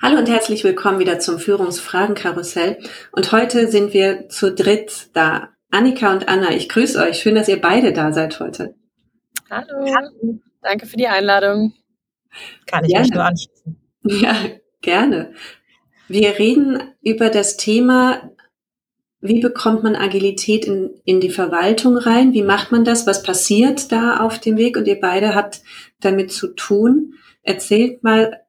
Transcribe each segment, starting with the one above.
Hallo und herzlich willkommen wieder zum Führungsfragenkarussell. Und heute sind wir zu dritt da. Annika und Anna, ich grüße euch. Schön, dass ihr beide da seid heute. Hallo. Hallo. Danke für die Einladung. Kann ich gerne. mich nur anschließen. Ja, gerne. Wir reden über das Thema, wie bekommt man Agilität in, in die Verwaltung rein? Wie macht man das? Was passiert da auf dem Weg? Und ihr beide habt damit zu tun. Erzählt mal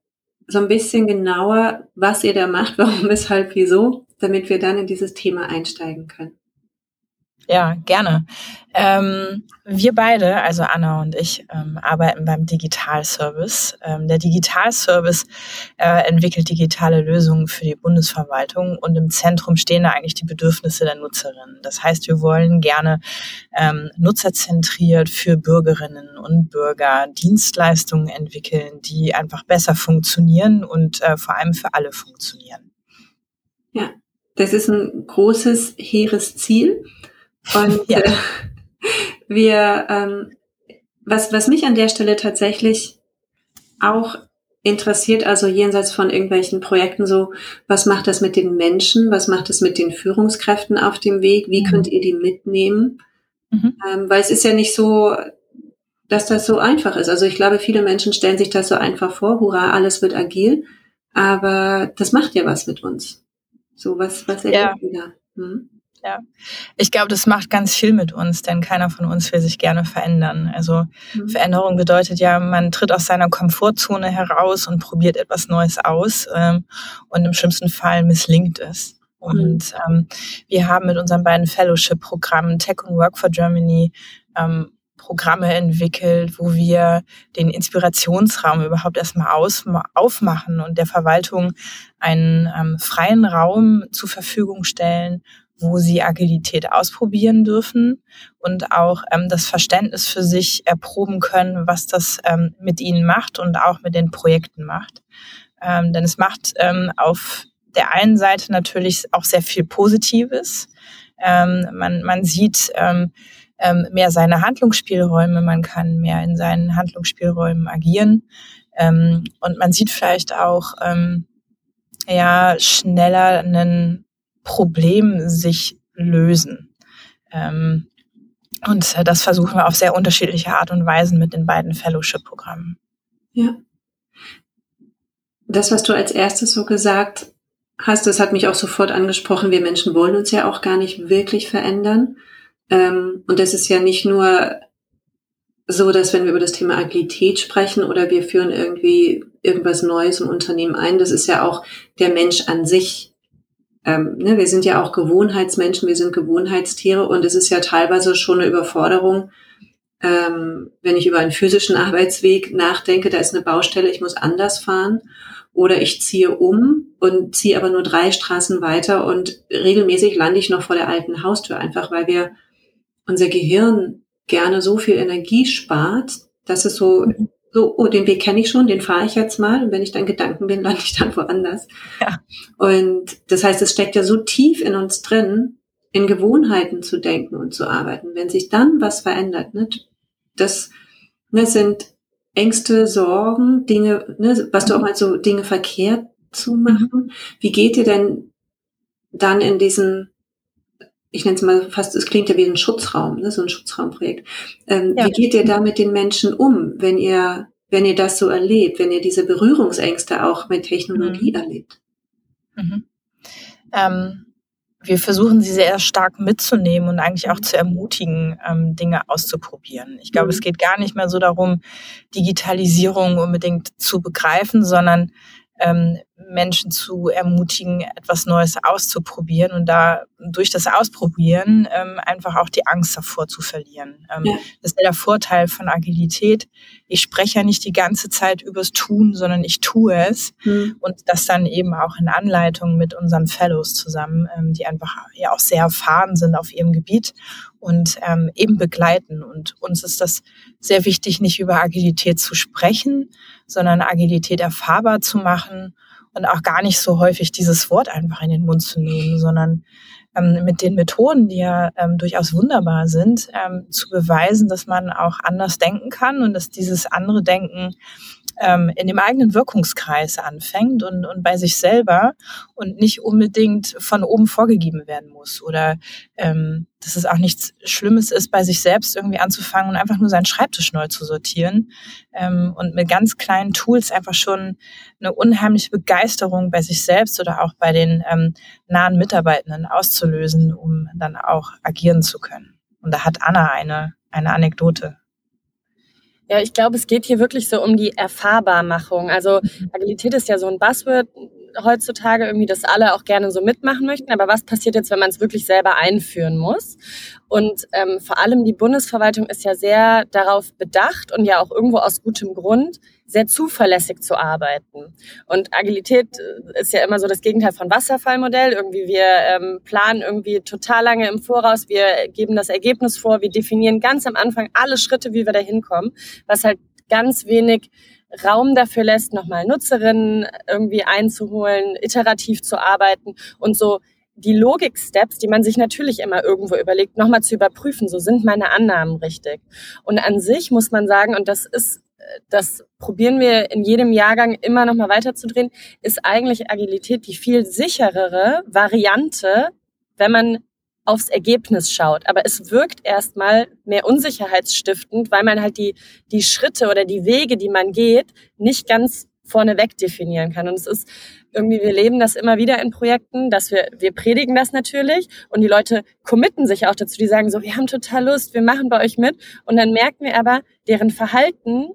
so ein bisschen genauer, was ihr da macht, warum, weshalb, wieso, damit wir dann in dieses Thema einsteigen können. Ja, gerne. Ähm, wir beide, also Anna und ich, ähm, arbeiten beim Digitalservice. Ähm, der Digitalservice äh, entwickelt digitale Lösungen für die Bundesverwaltung und im Zentrum stehen da eigentlich die Bedürfnisse der Nutzerinnen. Das heißt, wir wollen gerne ähm, nutzerzentriert für Bürgerinnen und Bürger Dienstleistungen entwickeln, die einfach besser funktionieren und äh, vor allem für alle funktionieren. Ja, das ist ein großes, hehres Ziel. Und ja. äh, wir, ähm, was, was mich an der Stelle tatsächlich auch interessiert, also jenseits von irgendwelchen Projekten so, was macht das mit den Menschen, was macht das mit den Führungskräften auf dem Weg, wie mhm. könnt ihr die mitnehmen? Mhm. Ähm, weil es ist ja nicht so, dass das so einfach ist. Also ich glaube, viele Menschen stellen sich das so einfach vor, hurra, alles wird agil, aber das macht ja was mit uns. So, was, was erlebt ja. ihr da? Hm? Ja, ich glaube, das macht ganz viel mit uns, denn keiner von uns will sich gerne verändern. Also mhm. Veränderung bedeutet ja, man tritt aus seiner Komfortzone heraus und probiert etwas Neues aus ähm, und im schlimmsten Fall misslingt es. Und ähm, wir haben mit unseren beiden Fellowship-Programmen Tech und Work for Germany ähm, Programme entwickelt, wo wir den Inspirationsraum überhaupt erstmal aus, aufmachen und der Verwaltung einen ähm, freien Raum zur Verfügung stellen, wo sie Agilität ausprobieren dürfen und auch ähm, das Verständnis für sich erproben können, was das ähm, mit ihnen macht und auch mit den Projekten macht. Ähm, denn es macht ähm, auf der einen Seite natürlich auch sehr viel Positives. Ähm, man, man sieht ähm, ähm, mehr seine Handlungsspielräume, man kann mehr in seinen Handlungsspielräumen agieren ähm, und man sieht vielleicht auch ähm, ja schneller einen Problem sich lösen. Ähm, und das versuchen wir auf sehr unterschiedliche Art und Weisen mit den beiden Fellowship-Programmen. Ja. Das, was du als erstes so gesagt hast, das hat mich auch sofort angesprochen. Wir Menschen wollen uns ja auch gar nicht wirklich verändern. Ähm, und das ist ja nicht nur so, dass wenn wir über das Thema Agilität sprechen oder wir führen irgendwie irgendwas Neues im Unternehmen ein, das ist ja auch der Mensch an sich, ähm, ne, wir sind ja auch Gewohnheitsmenschen, wir sind Gewohnheitstiere und es ist ja teilweise schon eine Überforderung, ähm, wenn ich über einen physischen Arbeitsweg nachdenke, da ist eine Baustelle, ich muss anders fahren oder ich ziehe um und ziehe aber nur drei Straßen weiter und regelmäßig lande ich noch vor der alten Haustür, einfach weil wir unser Gehirn gerne so viel Energie spart, dass es so mhm so, oh, den Weg kenne ich schon, den fahre ich jetzt mal. Und wenn ich dann Gedanken bin, lande ich dann woanders. Ja. Und das heißt, es steckt ja so tief in uns drin, in Gewohnheiten zu denken und zu arbeiten. Wenn sich dann was verändert, ne, das, ne, sind Ängste, Sorgen, Dinge, ne, was du auch mal so Dinge verkehrt zu machen. Wie geht ihr denn dann in diesen ich nenne es mal fast, es klingt ja wie ein Schutzraum, ne, so ein Schutzraumprojekt. Ähm, ja. Wie geht ihr da mit den Menschen um, wenn ihr, wenn ihr das so erlebt, wenn ihr diese Berührungsängste auch mit Technologie mhm. erlebt? Mhm. Ähm, wir versuchen sie sehr stark mitzunehmen und eigentlich auch zu ermutigen, ähm, Dinge auszuprobieren. Ich glaube, mhm. es geht gar nicht mehr so darum, Digitalisierung unbedingt zu begreifen, sondern ähm, Menschen zu ermutigen, etwas Neues auszuprobieren und da durch das Ausprobieren ähm, einfach auch die Angst davor zu verlieren. Ähm, ja. Das ist der Vorteil von Agilität. Ich spreche ja nicht die ganze Zeit übers Tun, sondern ich tue es mhm. und das dann eben auch in Anleitung mit unseren Fellows zusammen, ähm, die einfach ja auch sehr erfahren sind auf ihrem Gebiet und ähm, eben begleiten. Und uns ist das sehr wichtig, nicht über Agilität zu sprechen, sondern Agilität erfahrbar zu machen und auch gar nicht so häufig dieses Wort einfach in den Mund zu nehmen, sondern ähm, mit den Methoden, die ja ähm, durchaus wunderbar sind, ähm, zu beweisen, dass man auch anders denken kann und dass dieses andere Denken ähm, in dem eigenen Wirkungskreis anfängt und, und bei sich selber und nicht unbedingt von oben vorgegeben werden muss oder ähm, dass es auch nichts Schlimmes ist, bei sich selbst irgendwie anzufangen und einfach nur seinen Schreibtisch neu zu sortieren ähm, und mit ganz kleinen Tools einfach schon eine unheimliche Begeisterung bei sich selbst oder auch bei den ähm, nahen Mitarbeitenden auszulösen, um dann auch agieren zu können. Und da hat Anna eine, eine Anekdote. Ja, ich glaube, es geht hier wirklich so um die Erfahrbarmachung. Also mhm. Agilität ist ja so ein Buzzword heutzutage, irgendwie, dass alle auch gerne so mitmachen möchten. Aber was passiert jetzt, wenn man es wirklich selber einführen muss? Und ähm, vor allem die Bundesverwaltung ist ja sehr darauf bedacht und ja auch irgendwo aus gutem Grund, sehr zuverlässig zu arbeiten. Und Agilität äh, ist ja immer so das Gegenteil von Wasserfallmodell. Irgendwie wir ähm, planen irgendwie total lange im Voraus, wir geben das Ergebnis vor, wir definieren ganz am Anfang alle Schritte, wie wir da hinkommen, was halt ganz wenig Raum dafür lässt, nochmal Nutzerinnen irgendwie einzuholen, iterativ zu arbeiten und so die Logik-Steps, die man sich natürlich immer irgendwo überlegt, nochmal zu überprüfen. So sind meine Annahmen richtig. Und an sich muss man sagen, und das ist, das probieren wir in jedem Jahrgang immer nochmal weiterzudrehen, ist eigentlich Agilität die viel sicherere Variante, wenn man aufs Ergebnis schaut. Aber es wirkt erstmal mehr unsicherheitsstiftend, weil man halt die, die Schritte oder die Wege, die man geht, nicht ganz vorneweg definieren kann. Und es ist irgendwie, wir leben das immer wieder in Projekten, dass wir, wir predigen das natürlich und die Leute committen sich auch dazu, die sagen so, wir haben total Lust, wir machen bei euch mit. Und dann merken wir aber, deren Verhalten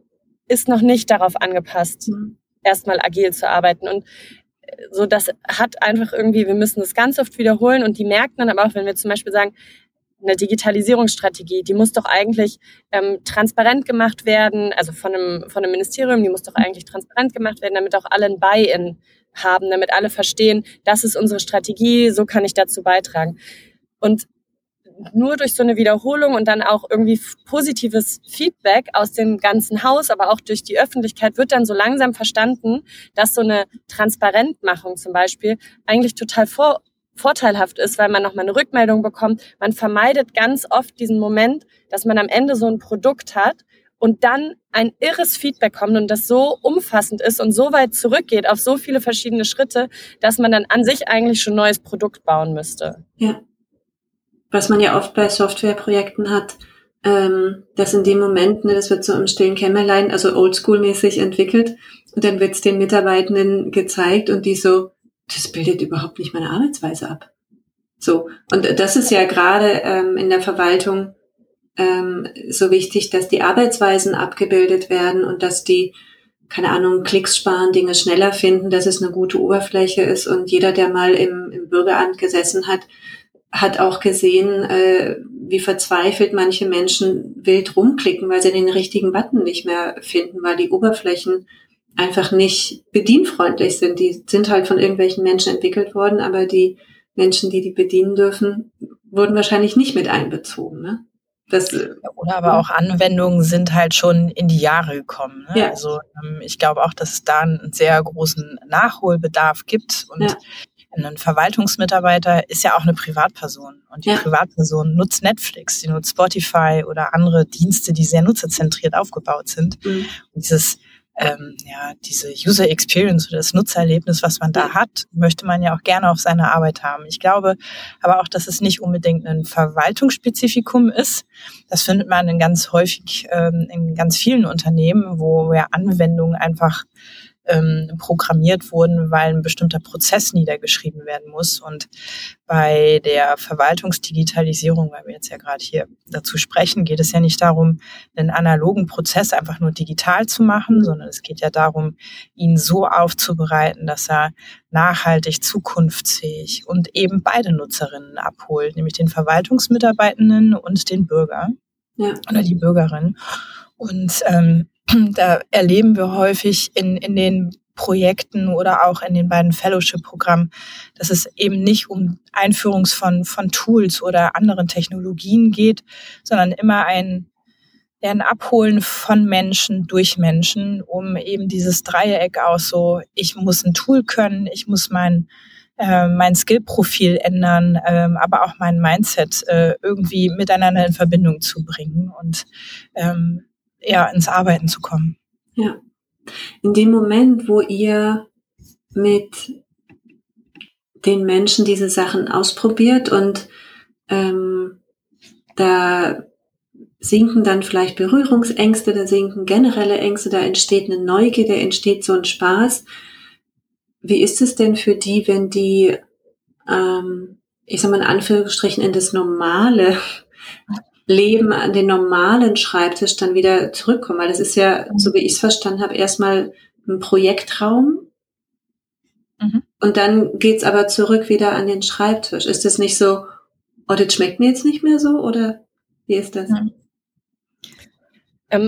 ist noch nicht darauf angepasst, mhm. erstmal agil zu arbeiten. Und so das hat einfach irgendwie, wir müssen das ganz oft wiederholen und die merken dann aber auch, wenn wir zum Beispiel sagen, eine Digitalisierungsstrategie, die muss doch eigentlich ähm, transparent gemacht werden, also von einem, von einem Ministerium, die muss doch eigentlich transparent gemacht werden, damit auch alle ein Buy-in haben, damit alle verstehen, das ist unsere Strategie, so kann ich dazu beitragen. Und nur durch so eine Wiederholung und dann auch irgendwie positives Feedback aus dem ganzen Haus, aber auch durch die Öffentlichkeit wird dann so langsam verstanden, dass so eine Transparentmachung zum Beispiel eigentlich total vor, vorteilhaft ist, weil man nochmal eine Rückmeldung bekommt. Man vermeidet ganz oft diesen Moment, dass man am Ende so ein Produkt hat und dann ein irres Feedback kommt und das so umfassend ist und so weit zurückgeht auf so viele verschiedene Schritte, dass man dann an sich eigentlich schon neues Produkt bauen müsste. Ja was man ja oft bei Softwareprojekten hat, ähm, dass in dem Moment, ne, das wird so im stillen Kämmerlein, also oldschool-mäßig entwickelt und dann wird es den Mitarbeitenden gezeigt und die so, das bildet überhaupt nicht meine Arbeitsweise ab. So, und das ist ja gerade ähm, in der Verwaltung ähm, so wichtig, dass die Arbeitsweisen abgebildet werden und dass die, keine Ahnung, Klicks sparen, Dinge schneller finden, dass es eine gute Oberfläche ist und jeder, der mal im, im Bürgeramt gesessen hat, hat auch gesehen, äh, wie verzweifelt manche Menschen wild rumklicken, weil sie den richtigen Button nicht mehr finden, weil die Oberflächen einfach nicht bedienfreundlich sind. Die sind halt von irgendwelchen Menschen entwickelt worden, aber die Menschen, die die bedienen dürfen, wurden wahrscheinlich nicht mit einbezogen. Ne? Das, Oder aber auch Anwendungen sind halt schon in die Jahre gekommen. Ne? Ja. Also ähm, ich glaube auch, dass es da einen sehr großen Nachholbedarf gibt und ja ein Verwaltungsmitarbeiter ist ja auch eine Privatperson. Und die ja. Privatperson nutzt Netflix, die nutzt Spotify oder andere Dienste, die sehr nutzerzentriert aufgebaut sind. Mhm. Und dieses, ähm, ja, diese User Experience oder das Nutzererlebnis, was man da hat, möchte man ja auch gerne auf seiner Arbeit haben. Ich glaube aber auch, dass es nicht unbedingt ein Verwaltungsspezifikum ist. Das findet man in ganz häufig, ähm, in ganz vielen Unternehmen, wo ja Anwendungen einfach ähm, programmiert wurden, weil ein bestimmter Prozess niedergeschrieben werden muss. Und bei der Verwaltungsdigitalisierung, weil wir jetzt ja gerade hier dazu sprechen, geht es ja nicht darum, einen analogen Prozess einfach nur digital zu machen, sondern es geht ja darum, ihn so aufzubereiten, dass er nachhaltig, zukunftsfähig und eben beide Nutzerinnen abholt, nämlich den Verwaltungsmitarbeitenden und den Bürger ja. oder die Bürgerin. Und ähm, da erleben wir häufig in, in den Projekten oder auch in den beiden Fellowship-Programmen, dass es eben nicht um Einführung von, von Tools oder anderen Technologien geht, sondern immer ein, ein Abholen von Menschen durch Menschen, um eben dieses Dreieck aus so, ich muss ein Tool können, ich muss mein, äh, mein Skill-Profil ändern, äh, aber auch mein Mindset äh, irgendwie miteinander in Verbindung zu bringen. Und ähm, ja, ins Arbeiten zu kommen. Ja. In dem Moment, wo ihr mit den Menschen diese Sachen ausprobiert und ähm, da sinken dann vielleicht Berührungsängste, da sinken generelle Ängste, da entsteht eine Neugier, da entsteht so ein Spaß. Wie ist es denn für die, wenn die, ähm, ich sag mal in Anführungsstrichen, in das normale Leben an den normalen Schreibtisch dann wieder zurückkommen. Weil das ist ja, mhm. so wie ich es verstanden habe, erstmal ein Projektraum. Mhm. Und dann geht's aber zurück wieder an den Schreibtisch. Ist das nicht so, oh, das schmeckt mir jetzt nicht mehr so? Oder wie ist das? Mhm.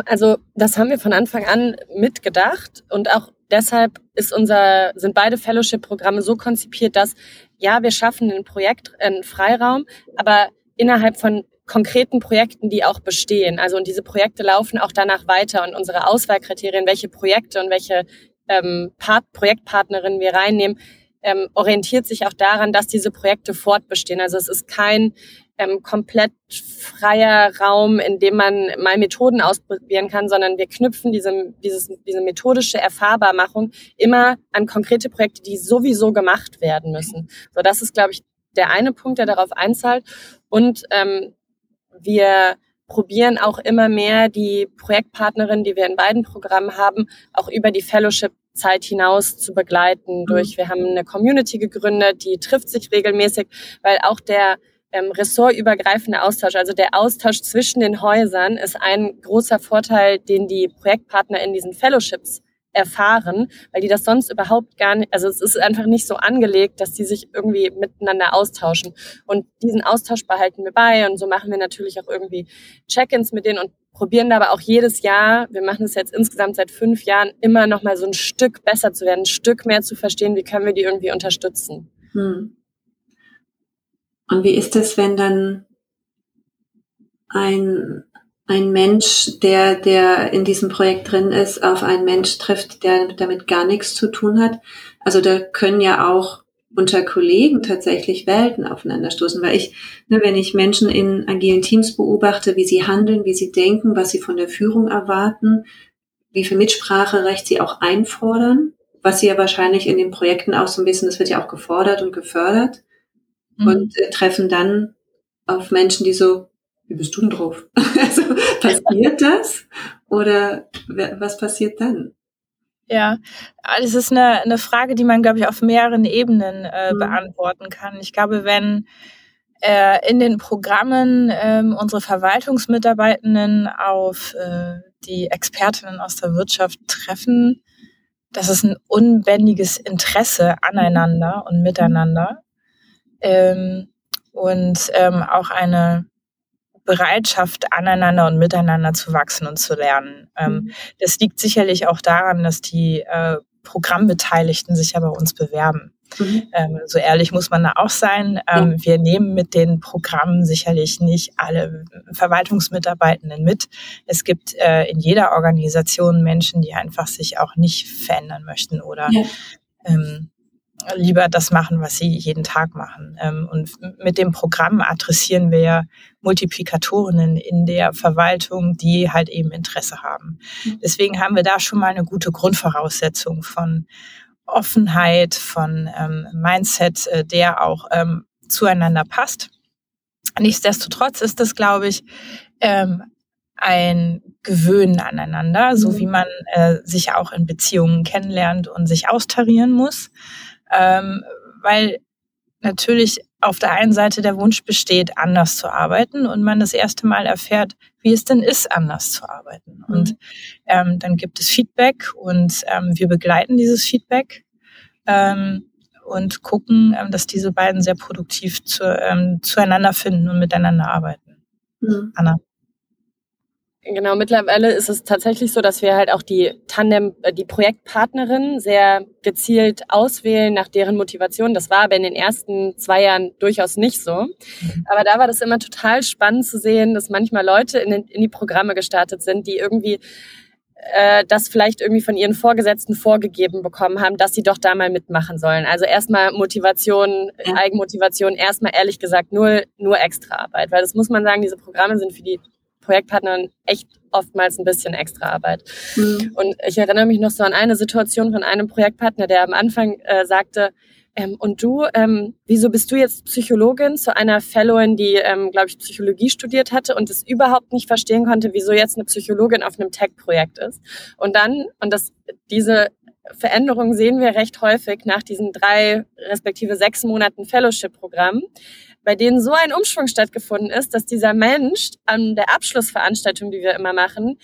also, das haben wir von Anfang an mitgedacht und auch deshalb ist unser, sind beide Fellowship-Programme so konzipiert, dass ja, wir schaffen ein Projekt, einen Freiraum, aber innerhalb von konkreten Projekten, die auch bestehen. Also und diese Projekte laufen auch danach weiter und unsere Auswahlkriterien, welche Projekte und welche ähm, Part Projektpartnerinnen wir reinnehmen, ähm, orientiert sich auch daran, dass diese Projekte fortbestehen. Also es ist kein ähm, komplett freier Raum, in dem man mal Methoden ausprobieren kann, sondern wir knüpfen diese, dieses, diese methodische Erfahrbarmachung immer an konkrete Projekte, die sowieso gemacht werden müssen. So, das ist, glaube ich, der eine Punkt, der darauf einzahlt. Und ähm, wir probieren auch immer mehr die Projektpartnerinnen, die wir in beiden Programmen haben, auch über die Fellowship-Zeit hinaus zu begleiten. Mhm. Durch, wir haben eine Community gegründet, die trifft sich regelmäßig, weil auch der ähm, ressortübergreifende Austausch, also der Austausch zwischen den Häusern, ist ein großer Vorteil, den die Projektpartner in diesen Fellowships erfahren, weil die das sonst überhaupt gar nicht, also es ist einfach nicht so angelegt, dass die sich irgendwie miteinander austauschen. Und diesen Austausch behalten wir bei und so machen wir natürlich auch irgendwie Check-ins mit denen und probieren aber auch jedes Jahr, wir machen es jetzt insgesamt seit fünf Jahren, immer noch mal so ein Stück besser zu werden, ein Stück mehr zu verstehen, wie können wir die irgendwie unterstützen. Hm. Und wie ist es, wenn dann ein, ein Mensch, der, der in diesem Projekt drin ist, auf einen Mensch trifft, der damit gar nichts zu tun hat. Also da können ja auch unter Kollegen tatsächlich Welten aufeinanderstoßen, weil ich, ne, wenn ich Menschen in agilen Teams beobachte, wie sie handeln, wie sie denken, was sie von der Führung erwarten, wie viel Mitspracherecht sie auch einfordern, was sie ja wahrscheinlich in den Projekten auch so ein bisschen, das wird ja auch gefordert und gefördert, mhm. und äh, treffen dann auf Menschen, die so, wie bist du denn drauf? also passiert das oder was passiert dann? Ja, es ist eine, eine Frage, die man, glaube ich, auf mehreren Ebenen äh, mhm. beantworten kann. Ich glaube, wenn äh, in den Programmen äh, unsere Verwaltungsmitarbeitenden auf äh, die Expertinnen aus der Wirtschaft treffen, das ist ein unbändiges Interesse aneinander und miteinander ähm, und ähm, auch eine Bereitschaft, aneinander und miteinander zu wachsen und zu lernen. Ähm, mhm. das liegt sicherlich auch daran, dass die äh, Programmbeteiligten sich ja bei uns bewerben. Mhm. Ähm, so ehrlich muss man da auch sein. Ähm, ja. Wir nehmen mit den Programmen sicherlich nicht alle Verwaltungsmitarbeitenden mit. Es gibt äh, in jeder Organisation Menschen, die einfach sich auch nicht verändern möchten oder ja. ähm, lieber das machen, was sie jeden Tag machen. Ähm, und mit dem Programm adressieren wir Multiplikatorinnen in der Verwaltung, die halt eben Interesse haben. Mhm. Deswegen haben wir da schon mal eine gute Grundvoraussetzung von Offenheit, von ähm, Mindset, äh, der auch ähm, zueinander passt. Nichtsdestotrotz ist das, glaube ich, ein Gewöhnen aneinander, so mhm. wie man äh, sich auch in Beziehungen kennenlernt und sich austarieren muss. Ähm, weil natürlich auf der einen Seite der Wunsch besteht, anders zu arbeiten und man das erste Mal erfährt, wie es denn ist, anders zu arbeiten. Mhm. Und ähm, dann gibt es Feedback und ähm, wir begleiten dieses Feedback ähm, und gucken, ähm, dass diese beiden sehr produktiv zu, ähm, zueinander finden und miteinander arbeiten. Mhm. Anna. Genau, mittlerweile ist es tatsächlich so, dass wir halt auch die Tandem, äh, die Projektpartnerin sehr gezielt auswählen nach deren Motivation. Das war aber in den ersten zwei Jahren durchaus nicht so. Mhm. Aber da war das immer total spannend zu sehen, dass manchmal Leute in, den, in die Programme gestartet sind, die irgendwie äh, das vielleicht irgendwie von ihren Vorgesetzten vorgegeben bekommen haben, dass sie doch da mal mitmachen sollen. Also erstmal Motivation, ja. Eigenmotivation, erstmal ehrlich gesagt nur, nur extra Arbeit. Weil das muss man sagen, diese Programme sind für die Projektpartnern echt oftmals ein bisschen extra Arbeit. Mhm. Und ich erinnere mich noch so an eine Situation von einem Projektpartner, der am Anfang äh, sagte, ähm, und du, ähm, wieso bist du jetzt Psychologin zu einer Fellowin, die, ähm, glaube ich, Psychologie studiert hatte und es überhaupt nicht verstehen konnte, wieso jetzt eine Psychologin auf einem Tech-Projekt ist? Und dann, und das, diese Veränderung sehen wir recht häufig nach diesen drei respektive sechs Monaten Fellowship-Programm, bei denen so ein Umschwung stattgefunden ist, dass dieser Mensch an der Abschlussveranstaltung, die wir immer machen,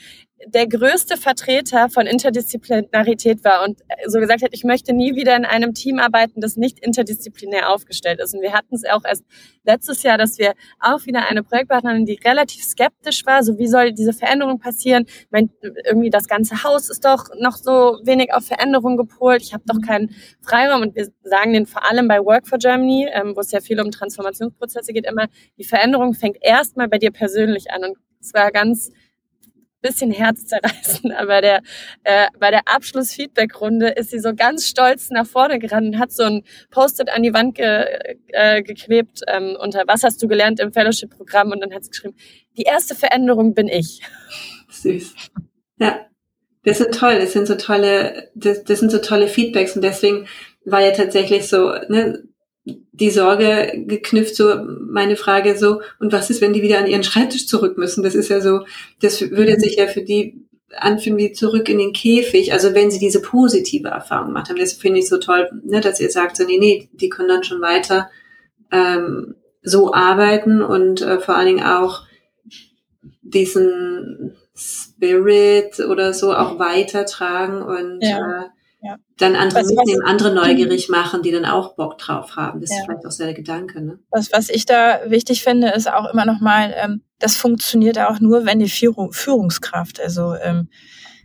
der größte Vertreter von Interdisziplinarität war und so gesagt hat, ich möchte nie wieder in einem Team arbeiten, das nicht interdisziplinär aufgestellt ist. Und wir hatten es auch erst letztes Jahr, dass wir auch wieder eine Projektpartnerin, die relativ skeptisch war, so wie soll diese Veränderung passieren? Mein, irgendwie das ganze Haus ist doch noch so wenig auf Veränderung gepolt. Ich habe doch keinen Freiraum und wir sagen den vor allem bei Work for Germany, ähm, wo es ja viel um Transformationsprozesse geht, immer, die Veränderung fängt erstmal bei dir persönlich an und es war ganz bisschen herzzerreißend, aber der, äh, bei der Abschlussfeedback-Runde ist sie so ganz stolz nach vorne gerannt und hat so ein Post-it an die Wand ge, äh, geklebt ähm, unter Was hast du gelernt im Fellowship-Programm? Und dann hat sie geschrieben, die erste Veränderung bin ich. Süß. Ja, das ist toll. Das sind so tolle, das, das sind so tolle Feedbacks und deswegen war ja tatsächlich so, ne, die Sorge geknüpft, so meine Frage so, und was ist, wenn die wieder an ihren Schreibtisch zurück müssen? Das ist ja so, das würde sich ja für die anfühlen wie zurück in den Käfig. Also wenn sie diese positive Erfahrung gemacht haben, das finde ich so toll, ne, dass ihr sagt, so, nee, nee, die können dann schon weiter ähm, so arbeiten und äh, vor allen Dingen auch diesen Spirit oder so auch weitertragen und ja. äh, ja. dann andere was, mitnehmen, was, andere neugierig machen, die dann auch Bock drauf haben. Das ja. ist vielleicht auch so der Gedanke. Ne? Was, was ich da wichtig finde, ist auch immer noch mal, ähm, das funktioniert auch nur, wenn die Führung, Führungskraft, also ähm,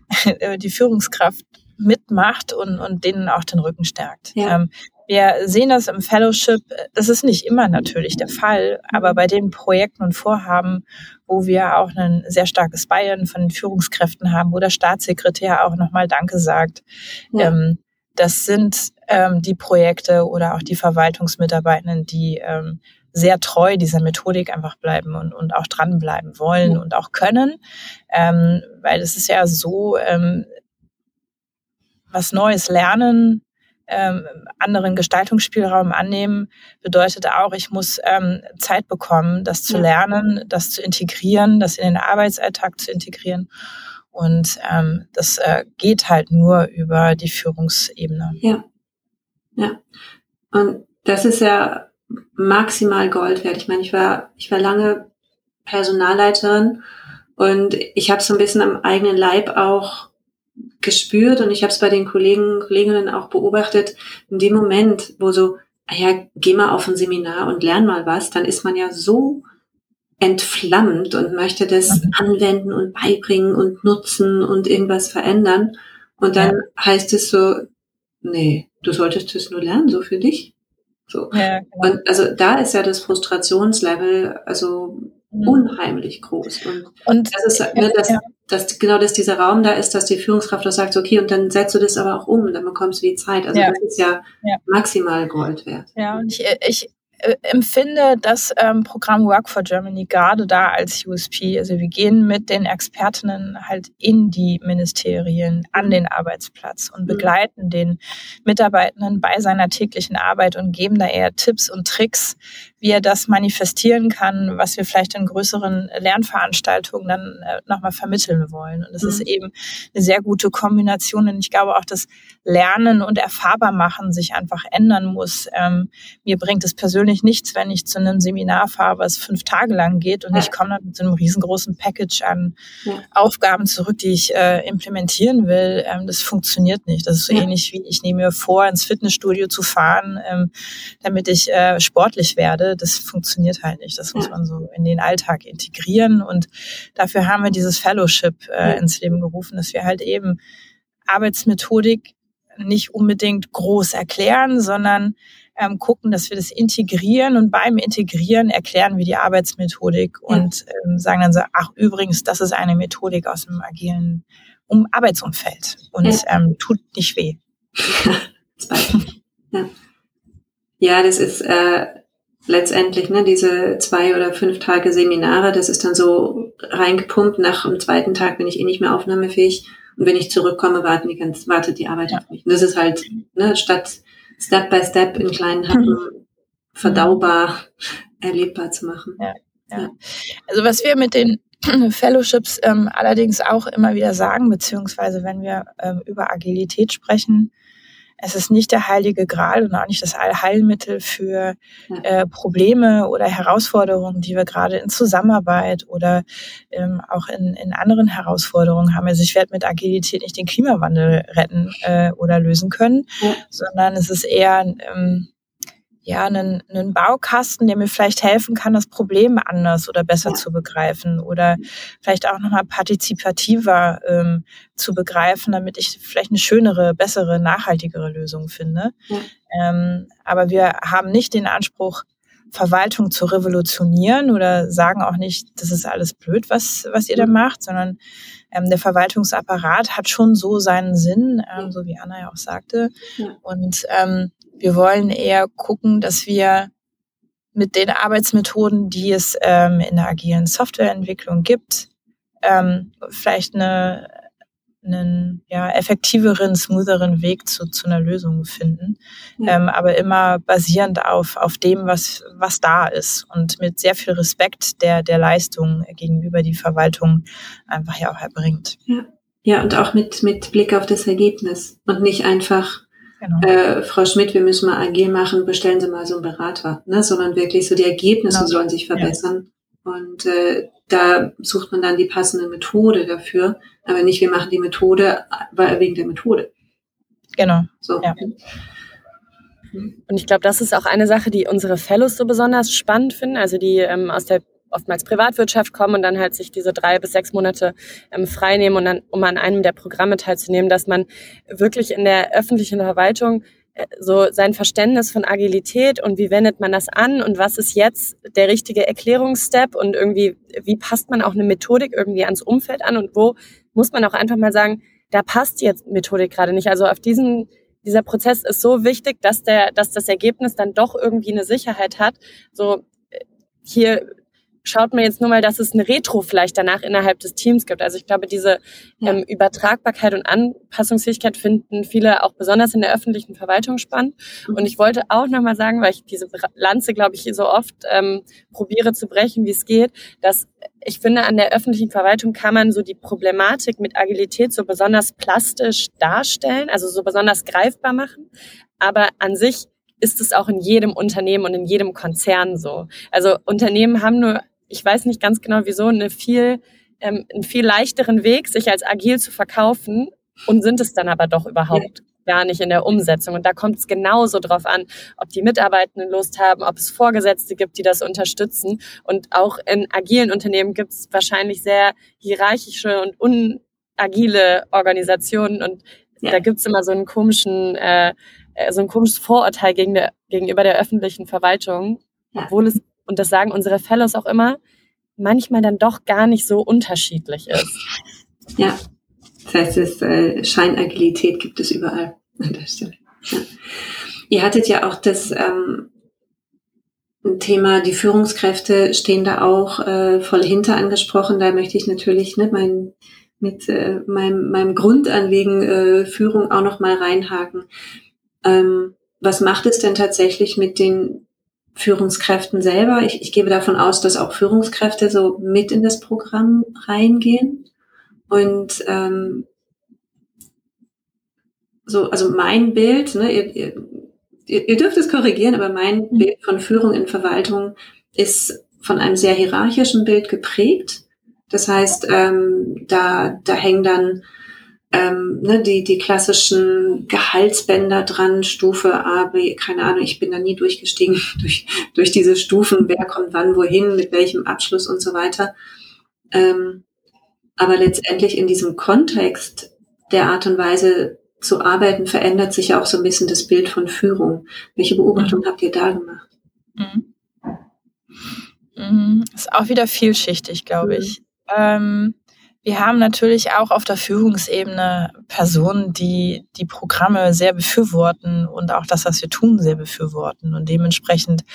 die Führungskraft mitmacht und, und denen auch den Rücken stärkt. Ja. Ähm, wir sehen das im Fellowship, das ist nicht immer natürlich der Fall, aber bei den Projekten und Vorhaben, wo wir auch ein sehr starkes Bayern von den Führungskräften haben, wo der Staatssekretär auch nochmal Danke sagt, ja. ähm, das sind ähm, die Projekte oder auch die Verwaltungsmitarbeitenden, die ähm, sehr treu dieser Methodik einfach bleiben und, und auch dranbleiben wollen ja. und auch können. Ähm, weil es ist ja so, ähm, was Neues lernen ähm, anderen Gestaltungsspielraum annehmen, bedeutet auch, ich muss ähm, Zeit bekommen, das zu lernen, das zu integrieren, das in den Arbeitsalltag zu integrieren. Und ähm, das äh, geht halt nur über die Führungsebene. Ja. Ja. Und das ist ja maximal Gold wert. Ich meine, ich war, ich war lange Personalleiterin und ich habe so ein bisschen am eigenen Leib auch gespürt und ich habe es bei den Kollegen, Kolleginnen auch beobachtet, in dem Moment, wo so, ah ja, geh mal auf ein Seminar und lern mal was, dann ist man ja so entflammt und möchte das mhm. anwenden und beibringen und nutzen und irgendwas verändern. Und dann ja. heißt es so, nee, du solltest es nur lernen, so für dich. So. Ja, genau. Und also da ist ja das Frustrationslevel also. Unheimlich groß. Und, und das ist ne, das, ja dass genau dass dieser Raum da ist, dass die Führungskraft auch sagt, okay, und dann setzt du das aber auch um, dann bekommst du die Zeit. Also ja. das ist ja, ja, maximal Gold wert. Ja, und ich, ich äh, empfinde das ähm, Programm Work for Germany gerade da als USP. Also wir gehen mit den Expertinnen halt in die Ministerien, an den Arbeitsplatz und mhm. begleiten den Mitarbeitenden bei seiner täglichen Arbeit und geben da eher Tipps und Tricks, wie er das manifestieren kann, was wir vielleicht in größeren Lernveranstaltungen dann äh, nochmal vermitteln wollen. Und es mhm. ist eben eine sehr gute Kombination. Und ich glaube auch, dass Lernen und erfahrbar machen sich einfach ändern muss. Ähm, mir bringt es persönlich nichts, wenn ich zu einem Seminar fahre, was fünf Tage lang geht und ja. ich komme dann mit einem riesengroßen Package an ja. Aufgaben zurück, die ich äh, implementieren will. Ähm, das funktioniert nicht. Das ist so ja. ähnlich wie ich nehme mir vor, ins Fitnessstudio zu fahren, ähm, damit ich äh, sportlich werde. Das funktioniert halt nicht. Das muss man so in den Alltag integrieren. Und dafür haben wir dieses Fellowship äh, ins Leben gerufen, dass wir halt eben Arbeitsmethodik nicht unbedingt groß erklären, sondern ähm, gucken, dass wir das integrieren und beim Integrieren erklären wir die Arbeitsmethodik und ähm, sagen dann so, ach übrigens, das ist eine Methodik aus dem agilen um Arbeitsumfeld und ähm, tut nicht weh. ja. ja, das ist äh, letztendlich ne, diese zwei oder fünf Tage Seminare, das ist dann so reingepumpt. Nach dem zweiten Tag bin ich eh nicht mehr aufnahmefähig. Und wenn ich zurückkomme, warten die ganz, wartet die Arbeit ja. auf mich. Und das ist halt, ne, statt Step by Step in kleinen Happen mhm. verdaubar, erlebbar zu machen. Ja, ja. Also was wir mit den Fellowships ähm, allerdings auch immer wieder sagen, beziehungsweise wenn wir ähm, über Agilität sprechen, es ist nicht der heilige Gral und auch nicht das Allheilmittel für äh, Probleme oder Herausforderungen, die wir gerade in Zusammenarbeit oder ähm, auch in, in anderen Herausforderungen haben. Also ich werde mit Agilität nicht den Klimawandel retten äh, oder lösen können, ja. sondern es ist eher ähm, ja, einen, einen Baukasten, der mir vielleicht helfen kann, das Problem anders oder besser ja. zu begreifen oder vielleicht auch nochmal partizipativer ähm, zu begreifen, damit ich vielleicht eine schönere, bessere, nachhaltigere Lösung finde. Ja. Ähm, aber wir haben nicht den Anspruch, Verwaltung zu revolutionieren oder sagen auch nicht, das ist alles blöd, was, was ihr da macht, sondern ähm, der Verwaltungsapparat hat schon so seinen Sinn, ähm, so wie Anna ja auch sagte. Ja. Und ähm, wir wollen eher gucken, dass wir mit den Arbeitsmethoden, die es ähm, in der agilen Softwareentwicklung gibt, ähm, vielleicht eine, einen ja, effektiveren, smootheren Weg zu, zu einer Lösung finden. Ja. Ähm, aber immer basierend auf, auf dem, was, was da ist und mit sehr viel Respekt der, der Leistung gegenüber die Verwaltung einfach ja auch erbringt. Ja, ja und auch mit, mit Blick auf das Ergebnis und nicht einfach Genau. Äh, Frau Schmidt, wir müssen mal agil machen, bestellen Sie mal so einen Berater, ne? sondern wirklich so die Ergebnisse genau. sollen sich verbessern. Ja. Und äh, da sucht man dann die passende Methode dafür, aber nicht, wir machen die Methode wegen der Methode. Genau. So. Ja. Und ich glaube, das ist auch eine Sache, die unsere Fellows so besonders spannend finden, also die ähm, aus der oftmals Privatwirtschaft kommen und dann halt sich diese drei bis sechs Monate ähm, frei nehmen und dann, um an einem der Programme teilzunehmen, dass man wirklich in der öffentlichen Verwaltung äh, so sein Verständnis von Agilität und wie wendet man das an und was ist jetzt der richtige Erklärungsstep und irgendwie, wie passt man auch eine Methodik irgendwie ans Umfeld an und wo muss man auch einfach mal sagen, da passt jetzt Methodik gerade nicht. Also auf diesen dieser Prozess ist so wichtig, dass der, dass das Ergebnis dann doch irgendwie eine Sicherheit hat. So äh, hier schaut man jetzt nur mal, dass es eine Retro vielleicht danach innerhalb des Teams gibt. Also ich glaube, diese ja. ähm, Übertragbarkeit und Anpassungsfähigkeit finden viele auch besonders in der öffentlichen Verwaltung spannend. Mhm. Und ich wollte auch nochmal sagen, weil ich diese Lanze, glaube ich, so oft ähm, probiere zu brechen, wie es geht, dass ich finde, an der öffentlichen Verwaltung kann man so die Problematik mit Agilität so besonders plastisch darstellen, also so besonders greifbar machen. Aber an sich ist es auch in jedem Unternehmen und in jedem Konzern so. Also Unternehmen haben nur ich weiß nicht ganz genau wieso, eine viel, ähm, einen viel leichteren Weg, sich als agil zu verkaufen und sind es dann aber doch überhaupt ja. gar nicht in der Umsetzung. Und da kommt es genauso drauf an, ob die Mitarbeitenden Lust haben, ob es Vorgesetzte gibt, die das unterstützen. Und auch in agilen Unternehmen gibt es wahrscheinlich sehr hierarchische und unagile Organisationen. Und ja. da gibt es immer so einen komischen, äh, äh, so ein komisches Vorurteil gegen der, gegenüber der öffentlichen Verwaltung, obwohl es und das sagen unsere Fellows auch immer, manchmal dann doch gar nicht so unterschiedlich ist. Ja, das heißt, es, äh, Scheinagilität gibt es überall an der Stelle. Ja. Ihr hattet ja auch das ähm, Thema, die Führungskräfte stehen da auch äh, voll hinter angesprochen. Da möchte ich natürlich ne, mein, mit äh, meinem, meinem Grundanliegen äh, Führung auch noch mal reinhaken. Ähm, was macht es denn tatsächlich mit den Führungskräften selber. Ich, ich gebe davon aus, dass auch Führungskräfte so mit in das Programm reingehen. Und ähm, so, also mein Bild, ne, ihr, ihr, ihr dürft es korrigieren, aber mein mhm. Bild von Führung in Verwaltung ist von einem sehr hierarchischen Bild geprägt. Das heißt, ähm, da, da hängen dann ähm, ne, die, die klassischen Gehaltsbänder dran, Stufe A, B, keine Ahnung, ich bin da nie durchgestiegen durch, durch diese Stufen, wer kommt wann wohin, mit welchem Abschluss und so weiter. Ähm, aber letztendlich in diesem Kontext der Art und Weise zu arbeiten, verändert sich ja auch so ein bisschen das Bild von Führung. Welche Beobachtung mhm. habt ihr da gemacht? Mhm. Mhm. Ist auch wieder vielschichtig, glaube mhm. ich. Ähm, wir haben natürlich auch auf der Führungsebene Personen, die die Programme sehr befürworten und auch das, was wir tun, sehr befürworten und dementsprechend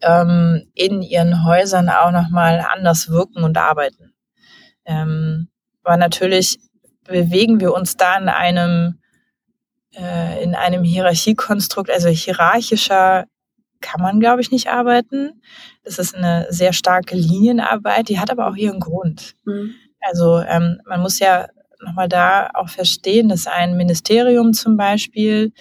ähm, in ihren Häusern auch nochmal anders wirken und arbeiten. Ähm, aber natürlich bewegen wir uns da in einem äh, in einem Hierarchiekonstrukt, also hierarchischer kann man, glaube ich, nicht arbeiten. Das ist eine sehr starke Linienarbeit, die hat aber auch ihren Grund. Mhm. Also ähm, man muss ja nochmal da auch verstehen, dass ein Ministerium zum Beispiel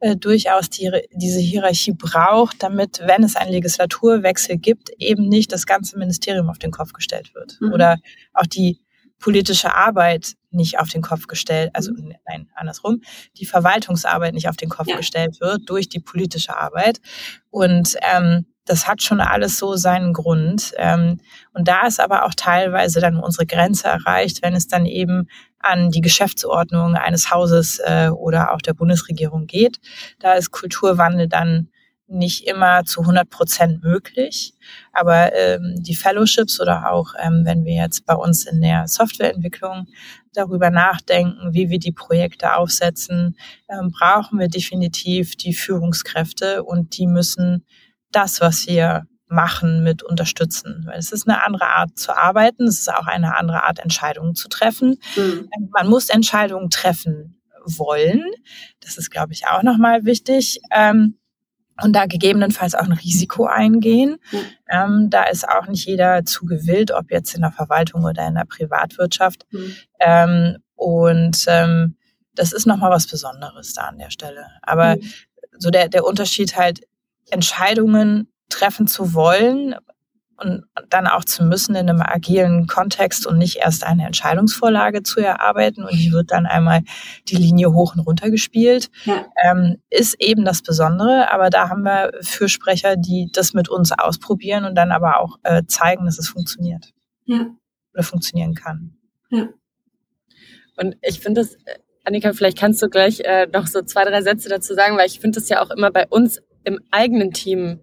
äh, durchaus die, diese Hierarchie braucht, damit, wenn es einen Legislaturwechsel gibt, eben nicht das ganze Ministerium auf den Kopf gestellt wird. Mhm. Oder auch die politische Arbeit nicht auf den Kopf gestellt, also mhm. nein, andersrum, die Verwaltungsarbeit nicht auf den Kopf ja. gestellt wird durch die politische Arbeit. Und ähm, das hat schon alles so seinen Grund. Ähm, und da ist aber auch teilweise dann unsere Grenze erreicht, wenn es dann eben an die Geschäftsordnung eines Hauses äh, oder auch der Bundesregierung geht. Da ist Kulturwandel dann nicht immer zu 100 Prozent möglich. Aber ähm, die Fellowships oder auch, ähm, wenn wir jetzt bei uns in der Softwareentwicklung darüber nachdenken, wie wir die Projekte aufsetzen, ähm, brauchen wir definitiv die Führungskräfte und die müssen das, was wir machen, mit unterstützen. Weil es ist eine andere Art zu arbeiten, es ist auch eine andere Art, Entscheidungen zu treffen. Mhm. Man muss Entscheidungen treffen wollen. Das ist, glaube ich, auch nochmal wichtig. Ähm, und da gegebenenfalls auch ein Risiko eingehen. Mhm. Ähm, da ist auch nicht jeder zu gewillt, ob jetzt in der Verwaltung oder in der Privatwirtschaft. Mhm. Ähm, und ähm, das ist nochmal was Besonderes da an der Stelle. Aber mhm. so der, der Unterschied halt, Entscheidungen treffen zu wollen und dann auch zu müssen in einem agilen Kontext und nicht erst eine Entscheidungsvorlage zu erarbeiten und die wird dann einmal die Linie hoch und runter gespielt, ja. ähm, ist eben das Besondere. Aber da haben wir Fürsprecher, die das mit uns ausprobieren und dann aber auch äh, zeigen, dass es funktioniert. Ja. Oder funktionieren kann. Ja. Und ich finde das, äh, Annika, vielleicht kannst du gleich äh, noch so zwei, drei Sätze dazu sagen, weil ich finde das ja auch immer bei uns im eigenen Team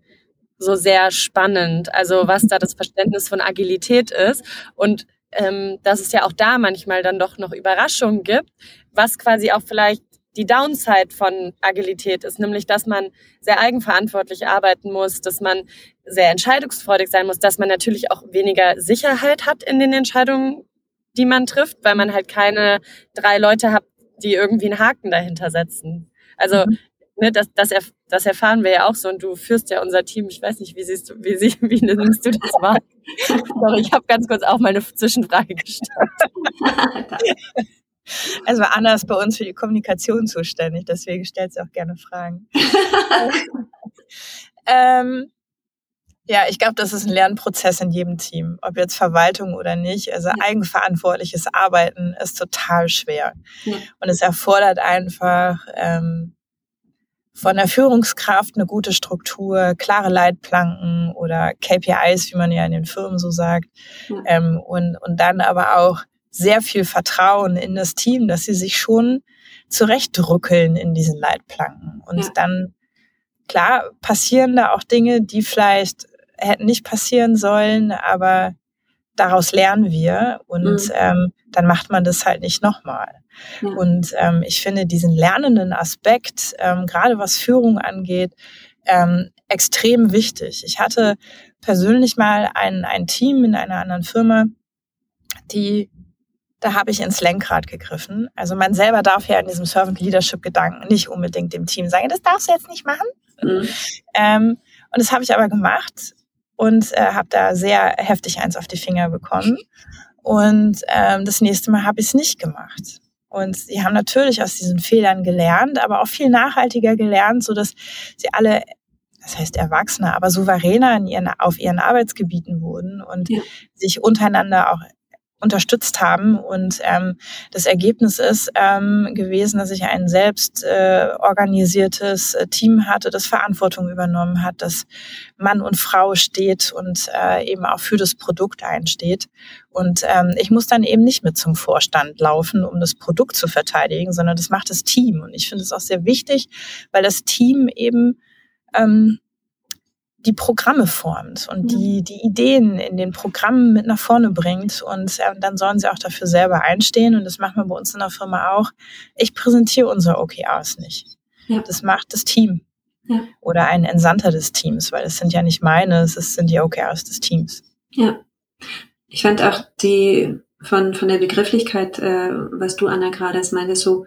so sehr spannend. Also was da das Verständnis von Agilität ist und ähm, dass es ja auch da manchmal dann doch noch Überraschungen gibt, was quasi auch vielleicht die Downside von Agilität ist, nämlich dass man sehr eigenverantwortlich arbeiten muss, dass man sehr entscheidungsfreudig sein muss, dass man natürlich auch weniger Sicherheit hat in den Entscheidungen, die man trifft, weil man halt keine drei Leute hat, die irgendwie einen Haken dahinter setzen. Also mhm ne, das, das, das erfahren wir ja auch so und du führst ja unser Team. Ich weiß nicht, wie siehst du, wie, sie, wie nimmst du das wahr? Sorry, ich habe ganz kurz auch mal eine Zwischenfrage gestellt. Also Anna ist bei uns für die Kommunikation zuständig, deswegen stellt sie auch gerne Fragen. ähm, ja, ich glaube, das ist ein Lernprozess in jedem Team, ob jetzt Verwaltung oder nicht. Also ja. eigenverantwortliches Arbeiten ist total schwer. Ja. Und es erfordert einfach ähm, von der Führungskraft eine gute Struktur, klare Leitplanken oder KPIs, wie man ja in den Firmen so sagt. Ja. Ähm, und, und dann aber auch sehr viel Vertrauen in das Team, dass sie sich schon zurechtdrückeln in diesen Leitplanken. Und ja. dann, klar, passieren da auch Dinge, die vielleicht hätten nicht passieren sollen, aber daraus lernen wir und mhm. ähm, dann macht man das halt nicht nochmal. Ja. Und ähm, ich finde diesen lernenden Aspekt, ähm, gerade was Führung angeht, ähm, extrem wichtig. Ich hatte persönlich mal ein, ein Team in einer anderen Firma, die da habe ich ins Lenkrad gegriffen. Also man selber darf ja in diesem Servant Leadership Gedanken nicht unbedingt dem Team sagen, das darfst du jetzt nicht machen. Mhm. Ähm, Und das habe ich aber gemacht und äh, habe da sehr heftig eins auf die Finger bekommen. Und ähm, das nächste Mal habe ich es nicht gemacht. Und sie haben natürlich aus diesen Fehlern gelernt, aber auch viel nachhaltiger gelernt, so dass sie alle, das heißt Erwachsene, aber souveräner in ihren, auf ihren Arbeitsgebieten wurden und ja. sich untereinander auch unterstützt haben. Und ähm, das Ergebnis ist ähm, gewesen, dass ich ein selbst äh, organisiertes äh, Team hatte, das Verantwortung übernommen hat, das Mann und Frau steht und äh, eben auch für das Produkt einsteht. Und ähm, ich muss dann eben nicht mit zum Vorstand laufen, um das Produkt zu verteidigen, sondern das macht das Team. Und ich finde es auch sehr wichtig, weil das Team eben ähm, die Programme formt und die, die Ideen in den Programmen mit nach vorne bringt. Und äh, dann sollen sie auch dafür selber einstehen. Und das machen wir bei uns in der Firma auch. Ich präsentiere unsere OKRs nicht. Ja. Das macht das Team. Ja. Oder ein Entsandter des Teams, weil es sind ja nicht meine, es sind die OKRs des Teams. Ja. Ich fand auch die von, von der Begrifflichkeit, äh, was du, Anna, gerade meintest, so,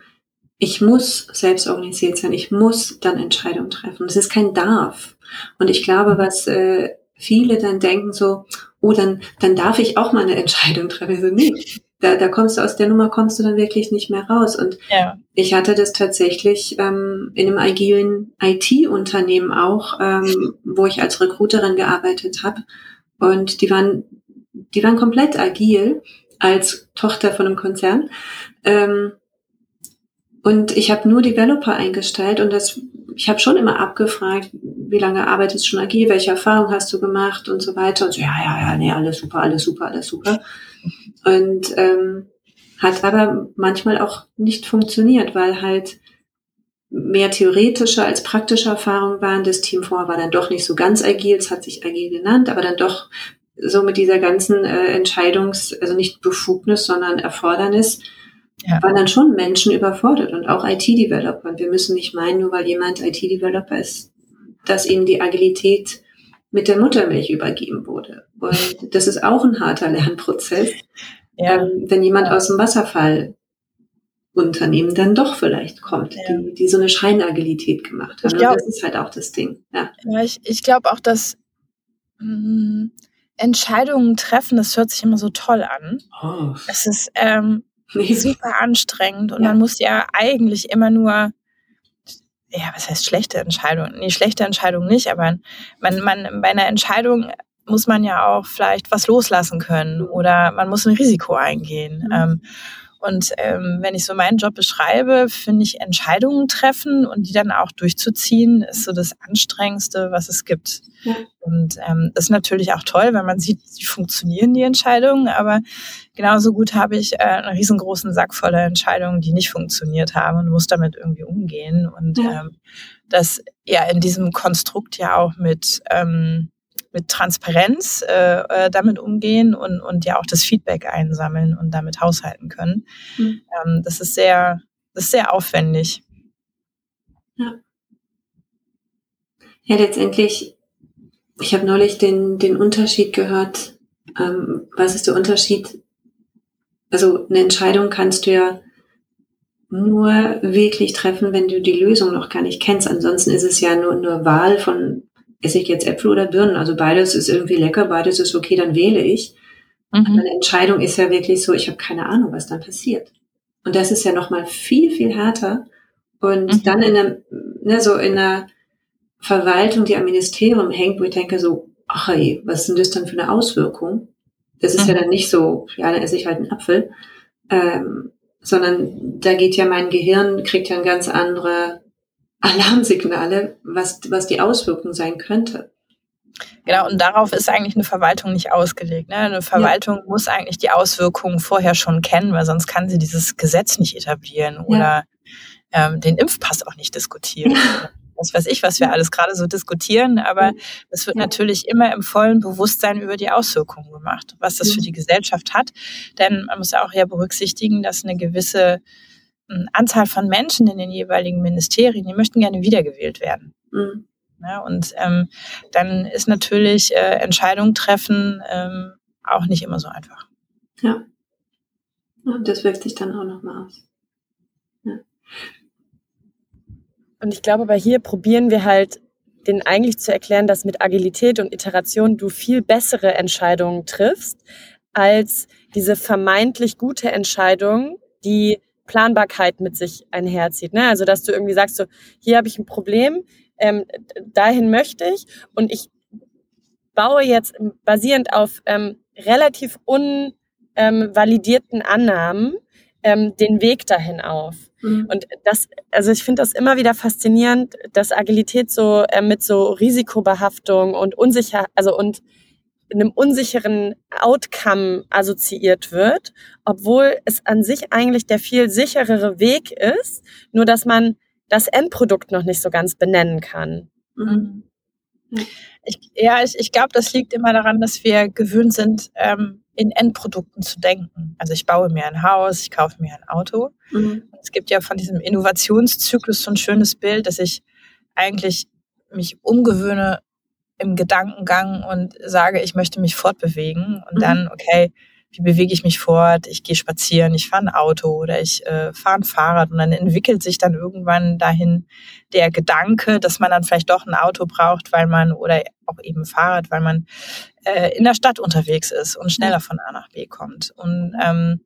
ich muss selbst organisiert sein, ich muss dann Entscheidungen treffen. Es ist kein Darf. Und ich glaube, was äh, viele dann denken so, oh, dann, dann darf ich auch mal eine Entscheidung treffen. Also, nee, da, da kommst du aus der Nummer, kommst du dann wirklich nicht mehr raus. Und ja. ich hatte das tatsächlich ähm, in einem agilen IT-Unternehmen auch, ähm, wo ich als Recruiterin gearbeitet habe. Und die waren, die waren komplett agil als Tochter von einem Konzern. Ähm, und ich habe nur Developer eingestellt und das, ich habe schon immer abgefragt, wie lange arbeitest du schon agil, welche Erfahrung hast du gemacht und so weiter. Und so, ja, ja, ja, nee, alles super, alles super, alles super. Und ähm, hat aber manchmal auch nicht funktioniert, weil halt mehr theoretische als praktische Erfahrungen waren. Das Team vorher war dann doch nicht so ganz agil, es hat sich agil genannt, aber dann doch so mit dieser ganzen äh, Entscheidungs-, also nicht Befugnis, sondern Erfordernis, ja. waren dann schon Menschen überfordert und auch IT-Developer. Und wir müssen nicht meinen, nur weil jemand IT-Developer ist, dass ihnen die Agilität mit der Muttermilch übergeben wurde. Und das ist auch ein harter Lernprozess. Ja. Ähm, wenn jemand aus dem Wasserfall Unternehmen dann doch vielleicht kommt, ja. die, die so eine Scheinagilität gemacht haben. Glaub, das ist halt auch das Ding. Ja, ich, ich glaube auch, dass mh, mm, Entscheidungen treffen, das hört sich immer so toll an. Oh. Es ist ähm, nee. super anstrengend und ja. man muss ja eigentlich immer nur ja, was heißt schlechte Entscheidung? Nee, schlechte Entscheidung nicht, aber man, man, bei einer Entscheidung muss man ja auch vielleicht was loslassen können oder man muss ein Risiko eingehen. Mhm. Ähm, und ähm, wenn ich so meinen Job beschreibe, finde ich Entscheidungen treffen und die dann auch durchzuziehen, ist so das Anstrengendste, was es gibt. Ja. Und ähm, das ist natürlich auch toll, wenn man sieht, wie funktionieren die Entscheidungen, aber genauso gut habe ich äh, einen riesengroßen Sack voller Entscheidungen, die nicht funktioniert haben und muss damit irgendwie umgehen. Und ja. ähm, das ja in diesem Konstrukt ja auch mit ähm, mit Transparenz äh, äh, damit umgehen und, und ja auch das Feedback einsammeln und damit haushalten können. Mhm. Ähm, das ist sehr, das ist sehr aufwendig. Ja. Ja, letztendlich, ich habe neulich den, den Unterschied gehört. Ähm, was ist der Unterschied? Also eine Entscheidung kannst du ja nur wirklich treffen, wenn du die Lösung noch gar nicht kennst. Ansonsten ist es ja nur, nur Wahl von esse ich jetzt Äpfel oder Birnen? Also beides ist irgendwie lecker, beides ist okay, dann wähle ich. Mhm. Aber eine Entscheidung ist ja wirklich so, ich habe keine Ahnung, was dann passiert. Und das ist ja nochmal viel, viel härter. Und mhm. dann in einer, ne, so in einer Verwaltung, die am Ministerium hängt, wo ich denke so, ach ey, was sind das dann für eine Auswirkung? Das ist mhm. ja dann nicht so, ja, dann esse ich halt einen Apfel. Ähm, sondern da geht ja mein Gehirn, kriegt ja eine ganz andere Alarmsignale, was, was die Auswirkung sein könnte. Genau, und darauf ist eigentlich eine Verwaltung nicht ausgelegt. Ne? Eine Verwaltung ja. muss eigentlich die Auswirkungen vorher schon kennen, weil sonst kann sie dieses Gesetz nicht etablieren oder ja. ähm, den Impfpass auch nicht diskutieren. Ja. Was weiß ich, was wir alles gerade so diskutieren, aber es wird natürlich immer im vollen Bewusstsein über die Auswirkungen gemacht, was das für die Gesellschaft hat. Denn man muss ja auch ja berücksichtigen, dass eine gewisse Anzahl von Menschen in den jeweiligen Ministerien, die möchten gerne wiedergewählt werden. Mhm. Ja, und ähm, dann ist natürlich äh, Entscheidungen treffen ähm, auch nicht immer so einfach. Ja. Und das wirkt sich dann auch nochmal aus. Ja. Und ich glaube, bei hier probieren wir halt denen eigentlich zu erklären, dass mit Agilität und Iteration du viel bessere Entscheidungen triffst, als diese vermeintlich gute Entscheidung, die Planbarkeit mit sich einherzieht. Ne? Also dass du irgendwie sagst, so, hier habe ich ein Problem, ähm, dahin möchte ich und ich baue jetzt basierend auf ähm, relativ unvalidierten ähm, Annahmen den Weg dahin auf. Mhm. Und das, also ich finde das immer wieder faszinierend, dass Agilität so äh, mit so Risikobehaftung und unsicher, also und einem unsicheren Outcome assoziiert wird, obwohl es an sich eigentlich der viel sicherere Weg ist, nur dass man das Endprodukt noch nicht so ganz benennen kann. Mhm. Ich, ja, ich, ich glaube, das liegt immer daran, dass wir gewöhnt sind, ähm, in Endprodukten zu denken. Also ich baue mir ein Haus, ich kaufe mir ein Auto. Mhm. Es gibt ja von diesem Innovationszyklus so ein schönes Bild, dass ich eigentlich mich umgewöhne im Gedankengang und sage, ich möchte mich fortbewegen und mhm. dann, okay, wie bewege ich mich fort? Ich gehe spazieren, ich fahre ein Auto oder ich äh, fahre ein Fahrrad und dann entwickelt sich dann irgendwann dahin der Gedanke, dass man dann vielleicht doch ein Auto braucht, weil man oder auch eben Fahrrad, weil man äh, in der Stadt unterwegs ist und schneller von A nach B kommt. Und ähm,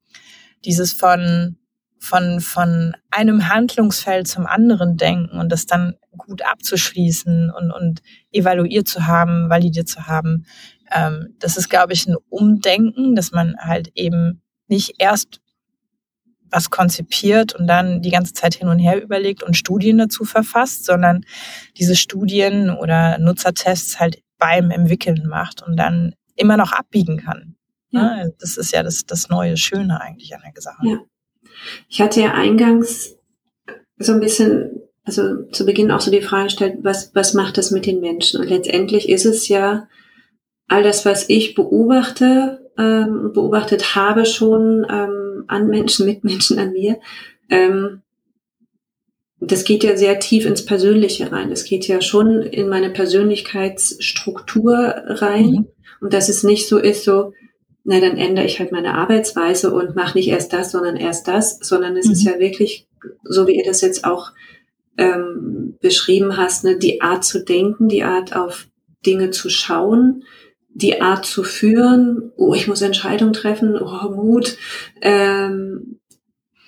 dieses von von, von einem Handlungsfeld zum anderen denken und das dann gut abzuschließen und, und evaluiert zu haben, validiert zu haben. Ähm, das ist, glaube ich, ein Umdenken, dass man halt eben nicht erst was konzipiert und dann die ganze Zeit hin und her überlegt und Studien dazu verfasst, sondern diese Studien oder Nutzertests halt beim Entwickeln macht und dann immer noch abbiegen kann. Ja. Das ist ja das, das neue Schöne eigentlich an der Sache. Ja. Ich hatte ja eingangs so ein bisschen, also zu Beginn auch so die Frage gestellt, was, was macht das mit den Menschen? Und letztendlich ist es ja all das, was ich beobachte, ähm, beobachtet habe schon ähm, an Menschen, mit Menschen an mir, ähm, das geht ja sehr tief ins Persönliche rein. Das geht ja schon in meine Persönlichkeitsstruktur rein. Mhm. Und dass es nicht so ist, so, na, dann ändere ich halt meine Arbeitsweise und mache nicht erst das, sondern erst das, sondern es mhm. ist ja wirklich, so wie ihr das jetzt auch ähm, beschrieben hast, ne, die Art zu denken, die Art auf Dinge zu schauen, die Art zu führen, oh, ich muss Entscheidungen treffen, oh, Mut, ähm,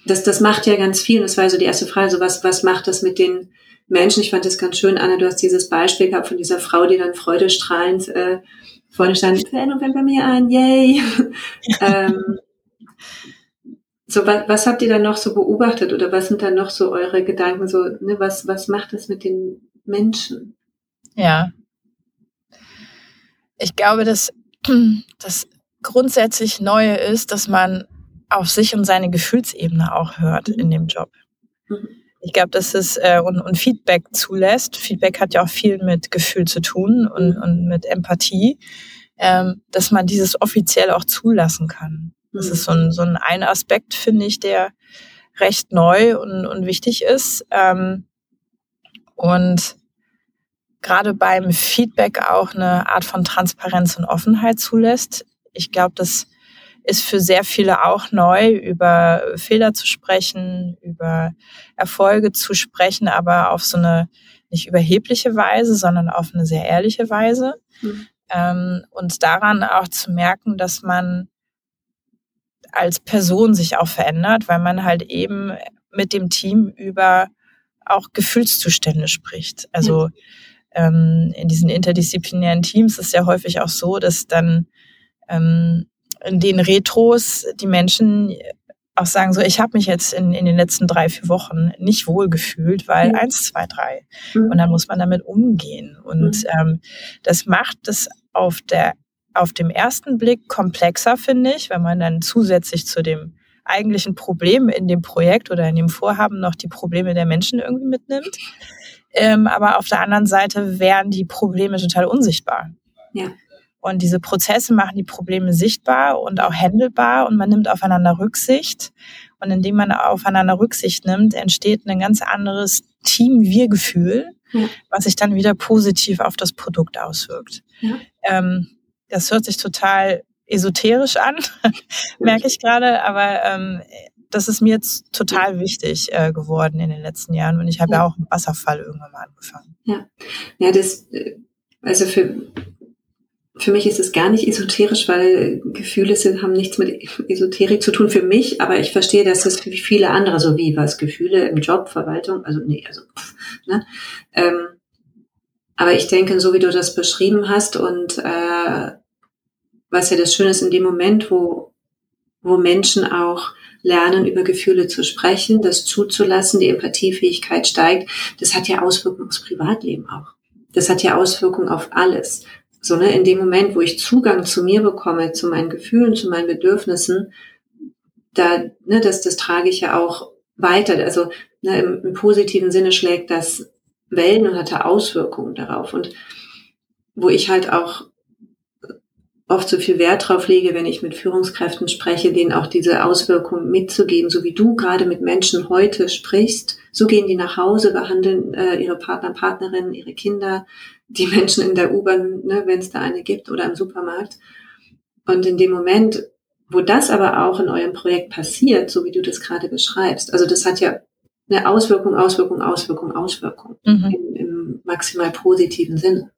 das, das macht ja ganz viel. Und das war so die erste Frage, so was, was macht das mit den Menschen? Ich fand das ganz schön, Anna, du hast dieses Beispiel gehabt von dieser Frau, die dann freudestrahlend äh, vorne stand, Veränderung fängt bei mir an, yay. ähm, so, was, was habt ihr da noch so beobachtet oder was sind da noch so eure Gedanken, so, ne, was, was macht das mit den Menschen? Ja. Ich glaube, dass das grundsätzlich Neue ist, dass man auf sich und seine Gefühlsebene auch hört in dem Job. Mhm. Ich glaube, dass es äh, und, und Feedback zulässt. Feedback hat ja auch viel mit Gefühl zu tun und, und mit Empathie, ähm, dass man dieses offiziell auch zulassen kann. Das ist so ein, so ein, ein Aspekt, finde ich, der recht neu und, und wichtig ist. Ähm, und gerade beim Feedback auch eine Art von Transparenz und Offenheit zulässt. Ich glaube, das ist für sehr viele auch neu, über Fehler zu sprechen, über Erfolge zu sprechen, aber auf so eine nicht überhebliche Weise, sondern auf eine sehr ehrliche Weise. Mhm. Ähm, und daran auch zu merken, dass man als Person sich auch verändert, weil man halt eben mit dem Team über auch Gefühlszustände spricht. Also ähm, in diesen interdisziplinären Teams ist ja häufig auch so, dass dann ähm, in den Retros die Menschen auch sagen so, ich habe mich jetzt in, in den letzten drei, vier Wochen nicht wohl gefühlt, weil mhm. eins, zwei, drei. Mhm. Und dann muss man damit umgehen. Und mhm. ähm, das macht es auf der auf dem ersten Blick komplexer, finde ich, wenn man dann zusätzlich zu dem eigentlichen Problem in dem Projekt oder in dem Vorhaben noch die Probleme der Menschen irgendwie mitnimmt. Ähm, aber auf der anderen Seite wären die Probleme total unsichtbar. Ja. Und diese Prozesse machen die Probleme sichtbar und auch händelbar und man nimmt aufeinander Rücksicht. Und indem man aufeinander Rücksicht nimmt, entsteht ein ganz anderes Team-Wir-Gefühl, ja. was sich dann wieder positiv auf das Produkt auswirkt. Ja. Ähm, das hört sich total esoterisch an, merke ich gerade, aber ähm, das ist mir jetzt total wichtig äh, geworden in den letzten Jahren. Und ich habe ja. ja auch im Wasserfall irgendwann mal angefangen. Ja, ja, das, äh, also für, für mich ist es gar nicht esoterisch, weil Gefühle sind, haben nichts mit Esoterik zu tun für mich, aber ich verstehe, dass es für viele andere so wie was Gefühle im Job, Verwaltung, also nee, also pff, ne? Ähm, aber ich denke, so wie du das beschrieben hast und äh, was ja das Schöne ist in dem Moment, wo, wo Menschen auch lernen, über Gefühle zu sprechen, das zuzulassen, die Empathiefähigkeit steigt, das hat ja Auswirkungen aufs Privatleben auch. Das hat ja Auswirkungen auf alles. So, ne, in dem Moment, wo ich Zugang zu mir bekomme, zu meinen Gefühlen, zu meinen Bedürfnissen, da, ne, das, das trage ich ja auch weiter. Also ne, im, im positiven Sinne schlägt das Wellen und hatte Auswirkungen darauf. Und wo ich halt auch oft so viel Wert drauf lege, wenn ich mit Führungskräften spreche, denen auch diese Auswirkungen mitzugeben, so wie du gerade mit Menschen heute sprichst. So gehen die nach Hause, behandeln äh, ihre Partner, Partnerinnen, ihre Kinder, die Menschen in der U-Bahn, ne, wenn es da eine gibt oder im Supermarkt. Und in dem Moment, wo das aber auch in eurem Projekt passiert, so wie du das gerade beschreibst, also das hat ja eine Auswirkung, Auswirkung, Auswirkung, Auswirkung mhm. im, im, maximal positiven Sinne.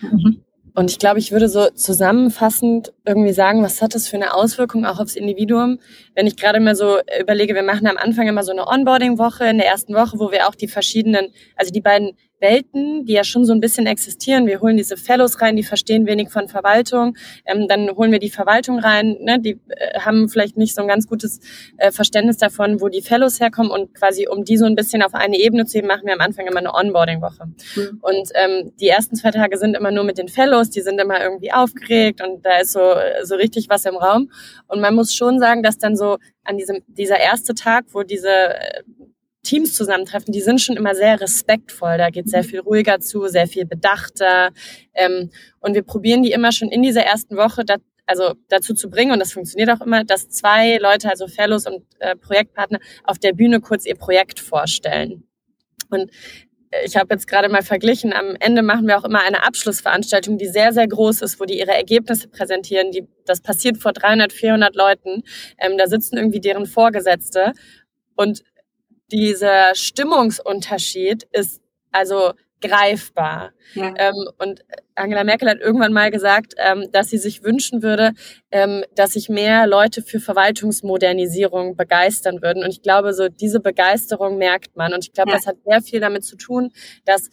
Mhm. Und ich glaube, ich würde so zusammenfassend irgendwie sagen, was hat das für eine Auswirkung auch aufs Individuum? Wenn ich gerade mal so überlege, wir machen am Anfang immer so eine Onboarding-Woche in der ersten Woche, wo wir auch die verschiedenen, also die beiden Welten, die ja schon so ein bisschen existieren. Wir holen diese Fellows rein, die verstehen wenig von Verwaltung. Ähm, dann holen wir die Verwaltung rein, ne? die äh, haben vielleicht nicht so ein ganz gutes äh, Verständnis davon, wo die Fellows herkommen. Und quasi, um die so ein bisschen auf eine Ebene zu heben, machen wir am Anfang immer eine Onboarding-Woche. Mhm. Und ähm, die ersten zwei Tage sind immer nur mit den Fellows, die sind immer irgendwie aufgeregt und da ist so, so richtig was im Raum. Und man muss schon sagen, dass dann so an diesem, dieser erste Tag, wo diese äh, Teams zusammentreffen, die sind schon immer sehr respektvoll. Da geht sehr mhm. viel ruhiger zu, sehr viel bedachter. Ähm, und wir probieren die immer schon in dieser ersten Woche da, also dazu zu bringen, und das funktioniert auch immer, dass zwei Leute, also Fellows und äh, Projektpartner, auf der Bühne kurz ihr Projekt vorstellen. Und äh, ich habe jetzt gerade mal verglichen, am Ende machen wir auch immer eine Abschlussveranstaltung, die sehr, sehr groß ist, wo die ihre Ergebnisse präsentieren. Die, das passiert vor 300, 400 Leuten. Ähm, da sitzen irgendwie deren Vorgesetzte. Und dieser Stimmungsunterschied ist also greifbar. Ja. Ähm, und Angela Merkel hat irgendwann mal gesagt, ähm, dass sie sich wünschen würde, ähm, dass sich mehr Leute für Verwaltungsmodernisierung begeistern würden. Und ich glaube, so diese Begeisterung merkt man. Und ich glaube, ja. das hat sehr viel damit zu tun, dass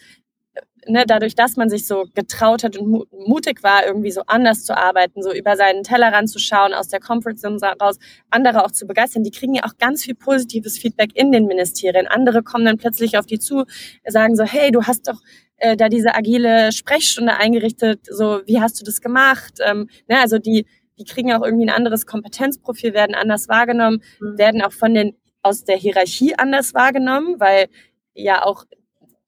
ne, dadurch, dass man sich so getraut hat und mutig war, irgendwie so anders zu arbeiten, so über seinen Tellerrand zu schauen, aus der Comfortzone raus, andere auch zu begeistern, die kriegen ja auch ganz viel positives Feedback in den Ministerien. Andere kommen dann plötzlich auf die zu, sagen so, hey, du hast doch äh, da diese agile Sprechstunde eingerichtet, so, wie hast du das gemacht? Ähm, ne, also die, die kriegen auch irgendwie ein anderes Kompetenzprofil, werden anders wahrgenommen, mhm. werden auch von den aus der Hierarchie anders wahrgenommen, weil ja auch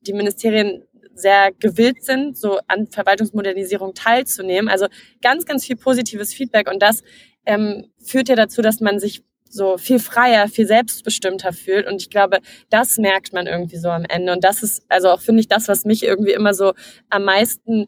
die Ministerien sehr gewillt sind, so an Verwaltungsmodernisierung teilzunehmen. Also ganz, ganz viel positives Feedback und das ähm, führt ja dazu, dass man sich so viel freier, viel selbstbestimmter fühlt. Und ich glaube, das merkt man irgendwie so am Ende. Und das ist also auch, finde ich, das, was mich irgendwie immer so am meisten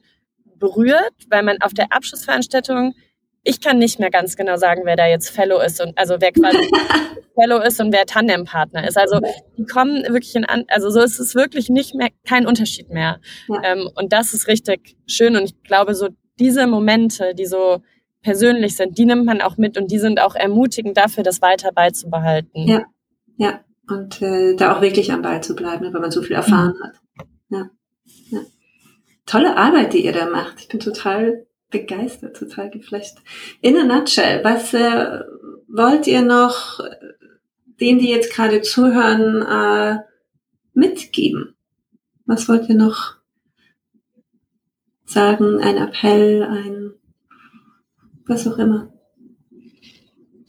berührt, weil man auf der Abschlussveranstaltung ich kann nicht mehr ganz genau sagen, wer da jetzt Fellow ist und also wer quasi Fellow ist und wer Tandempartner ist. Also die kommen wirklich in, an, also so ist es wirklich nicht mehr kein Unterschied mehr. Ja. Ähm, und das ist richtig schön und ich glaube so diese Momente, die so persönlich sind, die nimmt man auch mit und die sind auch ermutigend dafür, das weiter beizubehalten. Ja, ja und äh, da auch wirklich am Ball zu bleiben, weil man so viel erfahren mhm. hat. Ja. ja. Tolle Arbeit, die ihr da macht. Ich bin total begeistert, total geflasht. In a nutshell, was äh, wollt ihr noch denen, die jetzt gerade zuhören, äh, mitgeben? Was wollt ihr noch sagen? Ein Appell, ein was auch immer?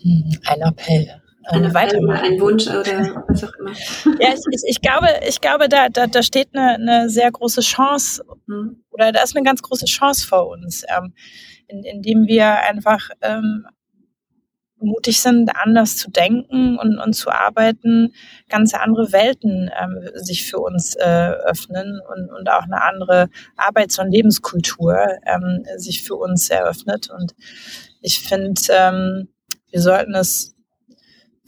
Ein Appell. Eine ein, weitere. ein Wunsch oder was auch immer. Ja, ich, ich, ich glaube, ich glaube, da, da, da steht eine, eine sehr große Chance mhm. oder da ist eine ganz große Chance vor uns, ähm, in, indem wir einfach ähm, mutig sind, anders zu denken und, und zu arbeiten, ganz andere Welten ähm, sich für uns äh, öffnen und, und auch eine andere Arbeits- und Lebenskultur ähm, sich für uns eröffnet. Und ich finde, ähm, wir sollten es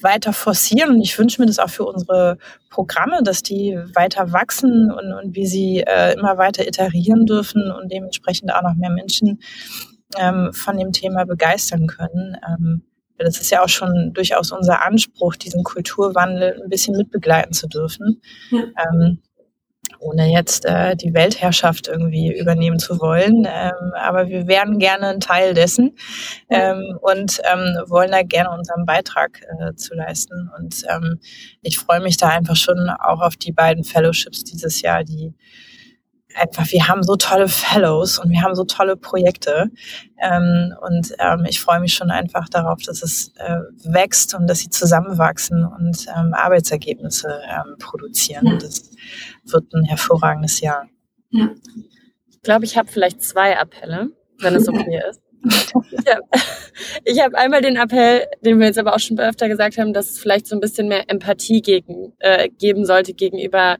weiter forcieren und ich wünsche mir das auch für unsere Programme, dass die weiter wachsen und, und wie sie äh, immer weiter iterieren dürfen und dementsprechend auch noch mehr Menschen ähm, von dem Thema begeistern können. Ähm, das ist ja auch schon durchaus unser Anspruch, diesen Kulturwandel ein bisschen mitbegleiten zu dürfen. Ja. Ähm, ohne jetzt äh, die Weltherrschaft irgendwie übernehmen zu wollen. Ähm, aber wir wären gerne ein Teil dessen ähm, und ähm, wollen da gerne unseren Beitrag äh, zu leisten. Und ähm, ich freue mich da einfach schon auch auf die beiden Fellowships dieses Jahr, die einfach, wir haben so tolle Fellows und wir haben so tolle Projekte. Ähm, und ähm, ich freue mich schon einfach darauf, dass es äh, wächst und dass sie zusammenwachsen und ähm, Arbeitsergebnisse ähm, produzieren. Ja. Das wird ein hervorragendes Jahr. Ja. Ich glaube, ich habe vielleicht zwei Appelle, wenn es okay ist. ich habe hab einmal den Appell, den wir jetzt aber auch schon öfter gesagt haben, dass es vielleicht so ein bisschen mehr Empathie gegen, äh, geben sollte gegenüber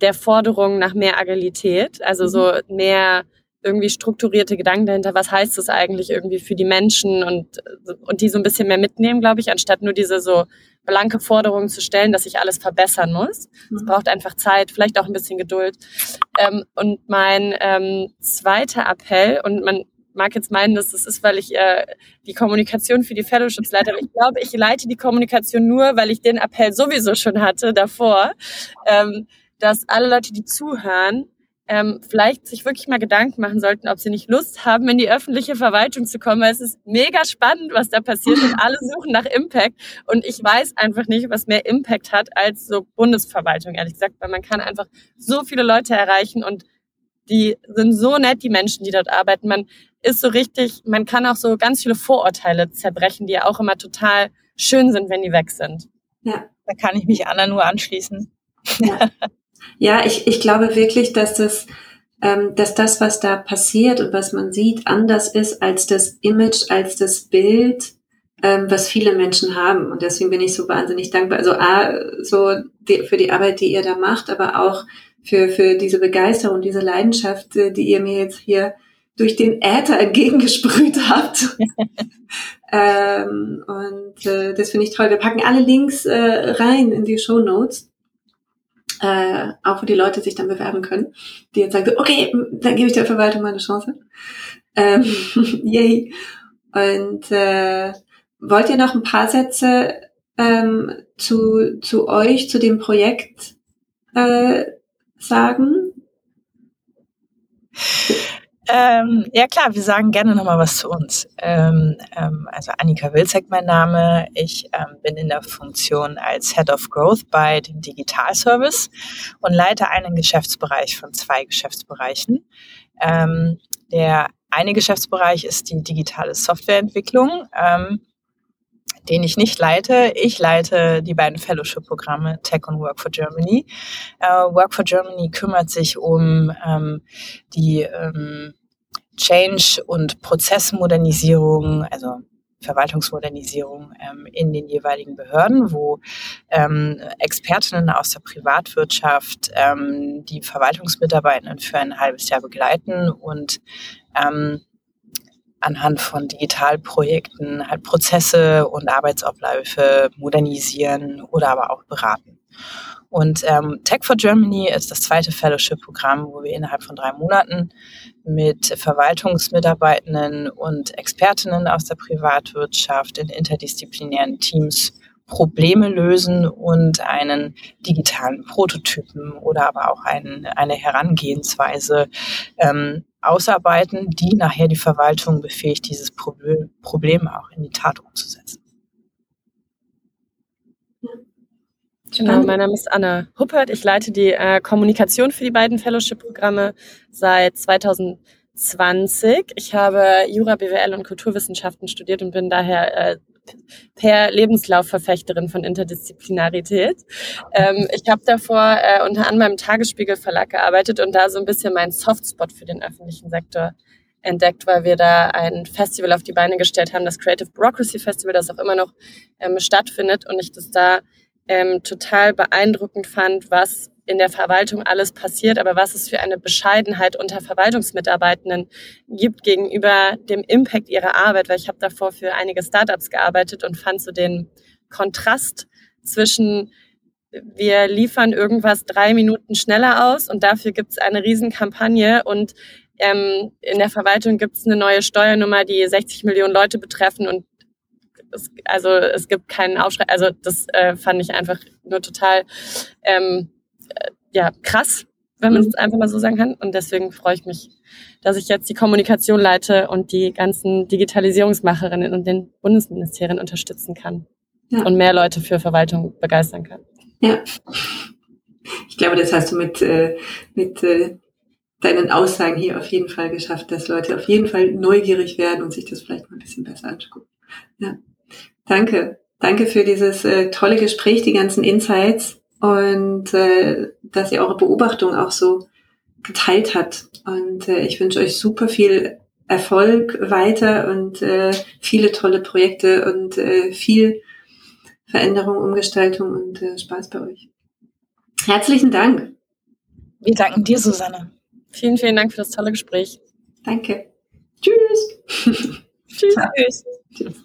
der Forderung nach mehr Agilität, also so mhm. mehr irgendwie strukturierte Gedanken dahinter, was heißt das eigentlich irgendwie für die Menschen und, und die so ein bisschen mehr mitnehmen, glaube ich, anstatt nur diese so blanke Forderungen zu stellen, dass sich alles verbessern muss. Es mhm. braucht einfach Zeit, vielleicht auch ein bisschen Geduld. Ähm, und mein ähm, zweiter Appell, und man mag jetzt meinen, dass das ist, weil ich äh, die Kommunikation für die Fellowships leite, aber ich glaube, ich leite die Kommunikation nur, weil ich den Appell sowieso schon hatte davor. Ähm, dass alle Leute, die zuhören, ähm, vielleicht sich wirklich mal Gedanken machen sollten, ob sie nicht Lust haben, in die öffentliche Verwaltung zu kommen. Weil es ist mega spannend, was da passiert und alle suchen nach Impact. Und ich weiß einfach nicht, was mehr Impact hat als so Bundesverwaltung, ehrlich gesagt, weil man kann einfach so viele Leute erreichen und die sind so nett, die Menschen, die dort arbeiten. Man ist so richtig, man kann auch so ganz viele Vorurteile zerbrechen, die ja auch immer total schön sind, wenn die weg sind. Ja, da kann ich mich Anna nur anschließen. Ja. Ja, ich, ich glaube wirklich, dass das, ähm, dass das, was da passiert und was man sieht, anders ist als das Image, als das Bild, ähm, was viele Menschen haben. Und deswegen bin ich so wahnsinnig dankbar. Also A, so die, für die Arbeit, die ihr da macht, aber auch für, für diese Begeisterung, diese Leidenschaft, äh, die ihr mir jetzt hier durch den Äther entgegengesprüht habt. ähm, und äh, das finde ich toll. Wir packen alle Links äh, rein in die Show Notes äh, auch wo die Leute sich dann bewerben können, die jetzt sagen, okay, dann gebe ich der Verwaltung mal eine Chance. Ähm, yay. Und äh, wollt ihr noch ein paar Sätze ähm, zu, zu euch, zu dem Projekt äh, sagen? Ähm, ja klar, wir sagen gerne nochmal was zu uns. Ähm, ähm, also Annika Wilczek mein Name. Ich ähm, bin in der Funktion als Head of Growth bei dem Digital Service und leite einen Geschäftsbereich von zwei Geschäftsbereichen. Ähm, der eine Geschäftsbereich ist die digitale Softwareentwicklung. Ähm, den ich nicht leite. Ich leite die beiden Fellowship-Programme Tech und Work for Germany. Uh, Work for Germany kümmert sich um ähm, die ähm, Change- und Prozessmodernisierung, also Verwaltungsmodernisierung ähm, in den jeweiligen Behörden, wo ähm, Expertinnen aus der Privatwirtschaft ähm, die Verwaltungsmitarbeitenden für ein halbes Jahr begleiten und ähm, anhand von Digitalprojekten halt Prozesse und Arbeitsabläufe modernisieren oder aber auch beraten. Und ähm, Tech for Germany ist das zweite Fellowship-Programm, wo wir innerhalb von drei Monaten mit Verwaltungsmitarbeitenden und Expertinnen aus der Privatwirtschaft in interdisziplinären Teams Probleme lösen und einen digitalen Prototypen oder aber auch ein, eine Herangehensweise ähm, ausarbeiten, die nachher die Verwaltung befähigt, dieses Problem, Problem auch in die Tat umzusetzen. Genau, mein Name ist Anna Huppert. Ich leite die äh, Kommunikation für die beiden Fellowship-Programme seit 2020. Ich habe Jura, BWL und Kulturwissenschaften studiert und bin daher äh, per Lebenslaufverfechterin von Interdisziplinarität. Ähm, ich habe davor äh, unter anderem im Tagesspiegel Verlag gearbeitet und da so ein bisschen meinen Softspot für den öffentlichen Sektor entdeckt, weil wir da ein Festival auf die Beine gestellt haben, das Creative Bureaucracy Festival, das auch immer noch ähm, stattfindet und ich das da ähm, total beeindruckend fand, was in der Verwaltung alles passiert, aber was es für eine Bescheidenheit unter Verwaltungsmitarbeitenden gibt gegenüber dem Impact ihrer Arbeit, weil ich habe davor für einige Startups gearbeitet und fand so den Kontrast zwischen wir liefern irgendwas drei Minuten schneller aus und dafür gibt es eine Riesenkampagne und ähm, in der Verwaltung gibt es eine neue Steuernummer, die 60 Millionen Leute betreffen und es, also es gibt keinen Aufschrei. Also das äh, fand ich einfach nur total ähm, äh, ja krass, wenn man es einfach mal so sagen kann. Und deswegen freue ich mich, dass ich jetzt die Kommunikation leite und die ganzen Digitalisierungsmacherinnen und den Bundesministerien unterstützen kann ja. und mehr Leute für Verwaltung begeistern kann. Ja. Ich glaube, das hast du mit, äh, mit äh, deinen Aussagen hier auf jeden Fall geschafft, dass Leute auf jeden Fall neugierig werden und sich das vielleicht mal ein bisschen besser anschauen. Ja. Danke. Danke für dieses äh, tolle Gespräch, die ganzen Insights und äh, dass ihr eure Beobachtung auch so geteilt habt. Und äh, ich wünsche euch super viel Erfolg weiter und äh, viele tolle Projekte und äh, viel Veränderung, Umgestaltung und äh, Spaß bei euch. Herzlichen Dank. Wir danken dir, Susanne. Vielen, vielen Dank für das tolle Gespräch. Danke. Tschüss. Tschüss. Tschüss.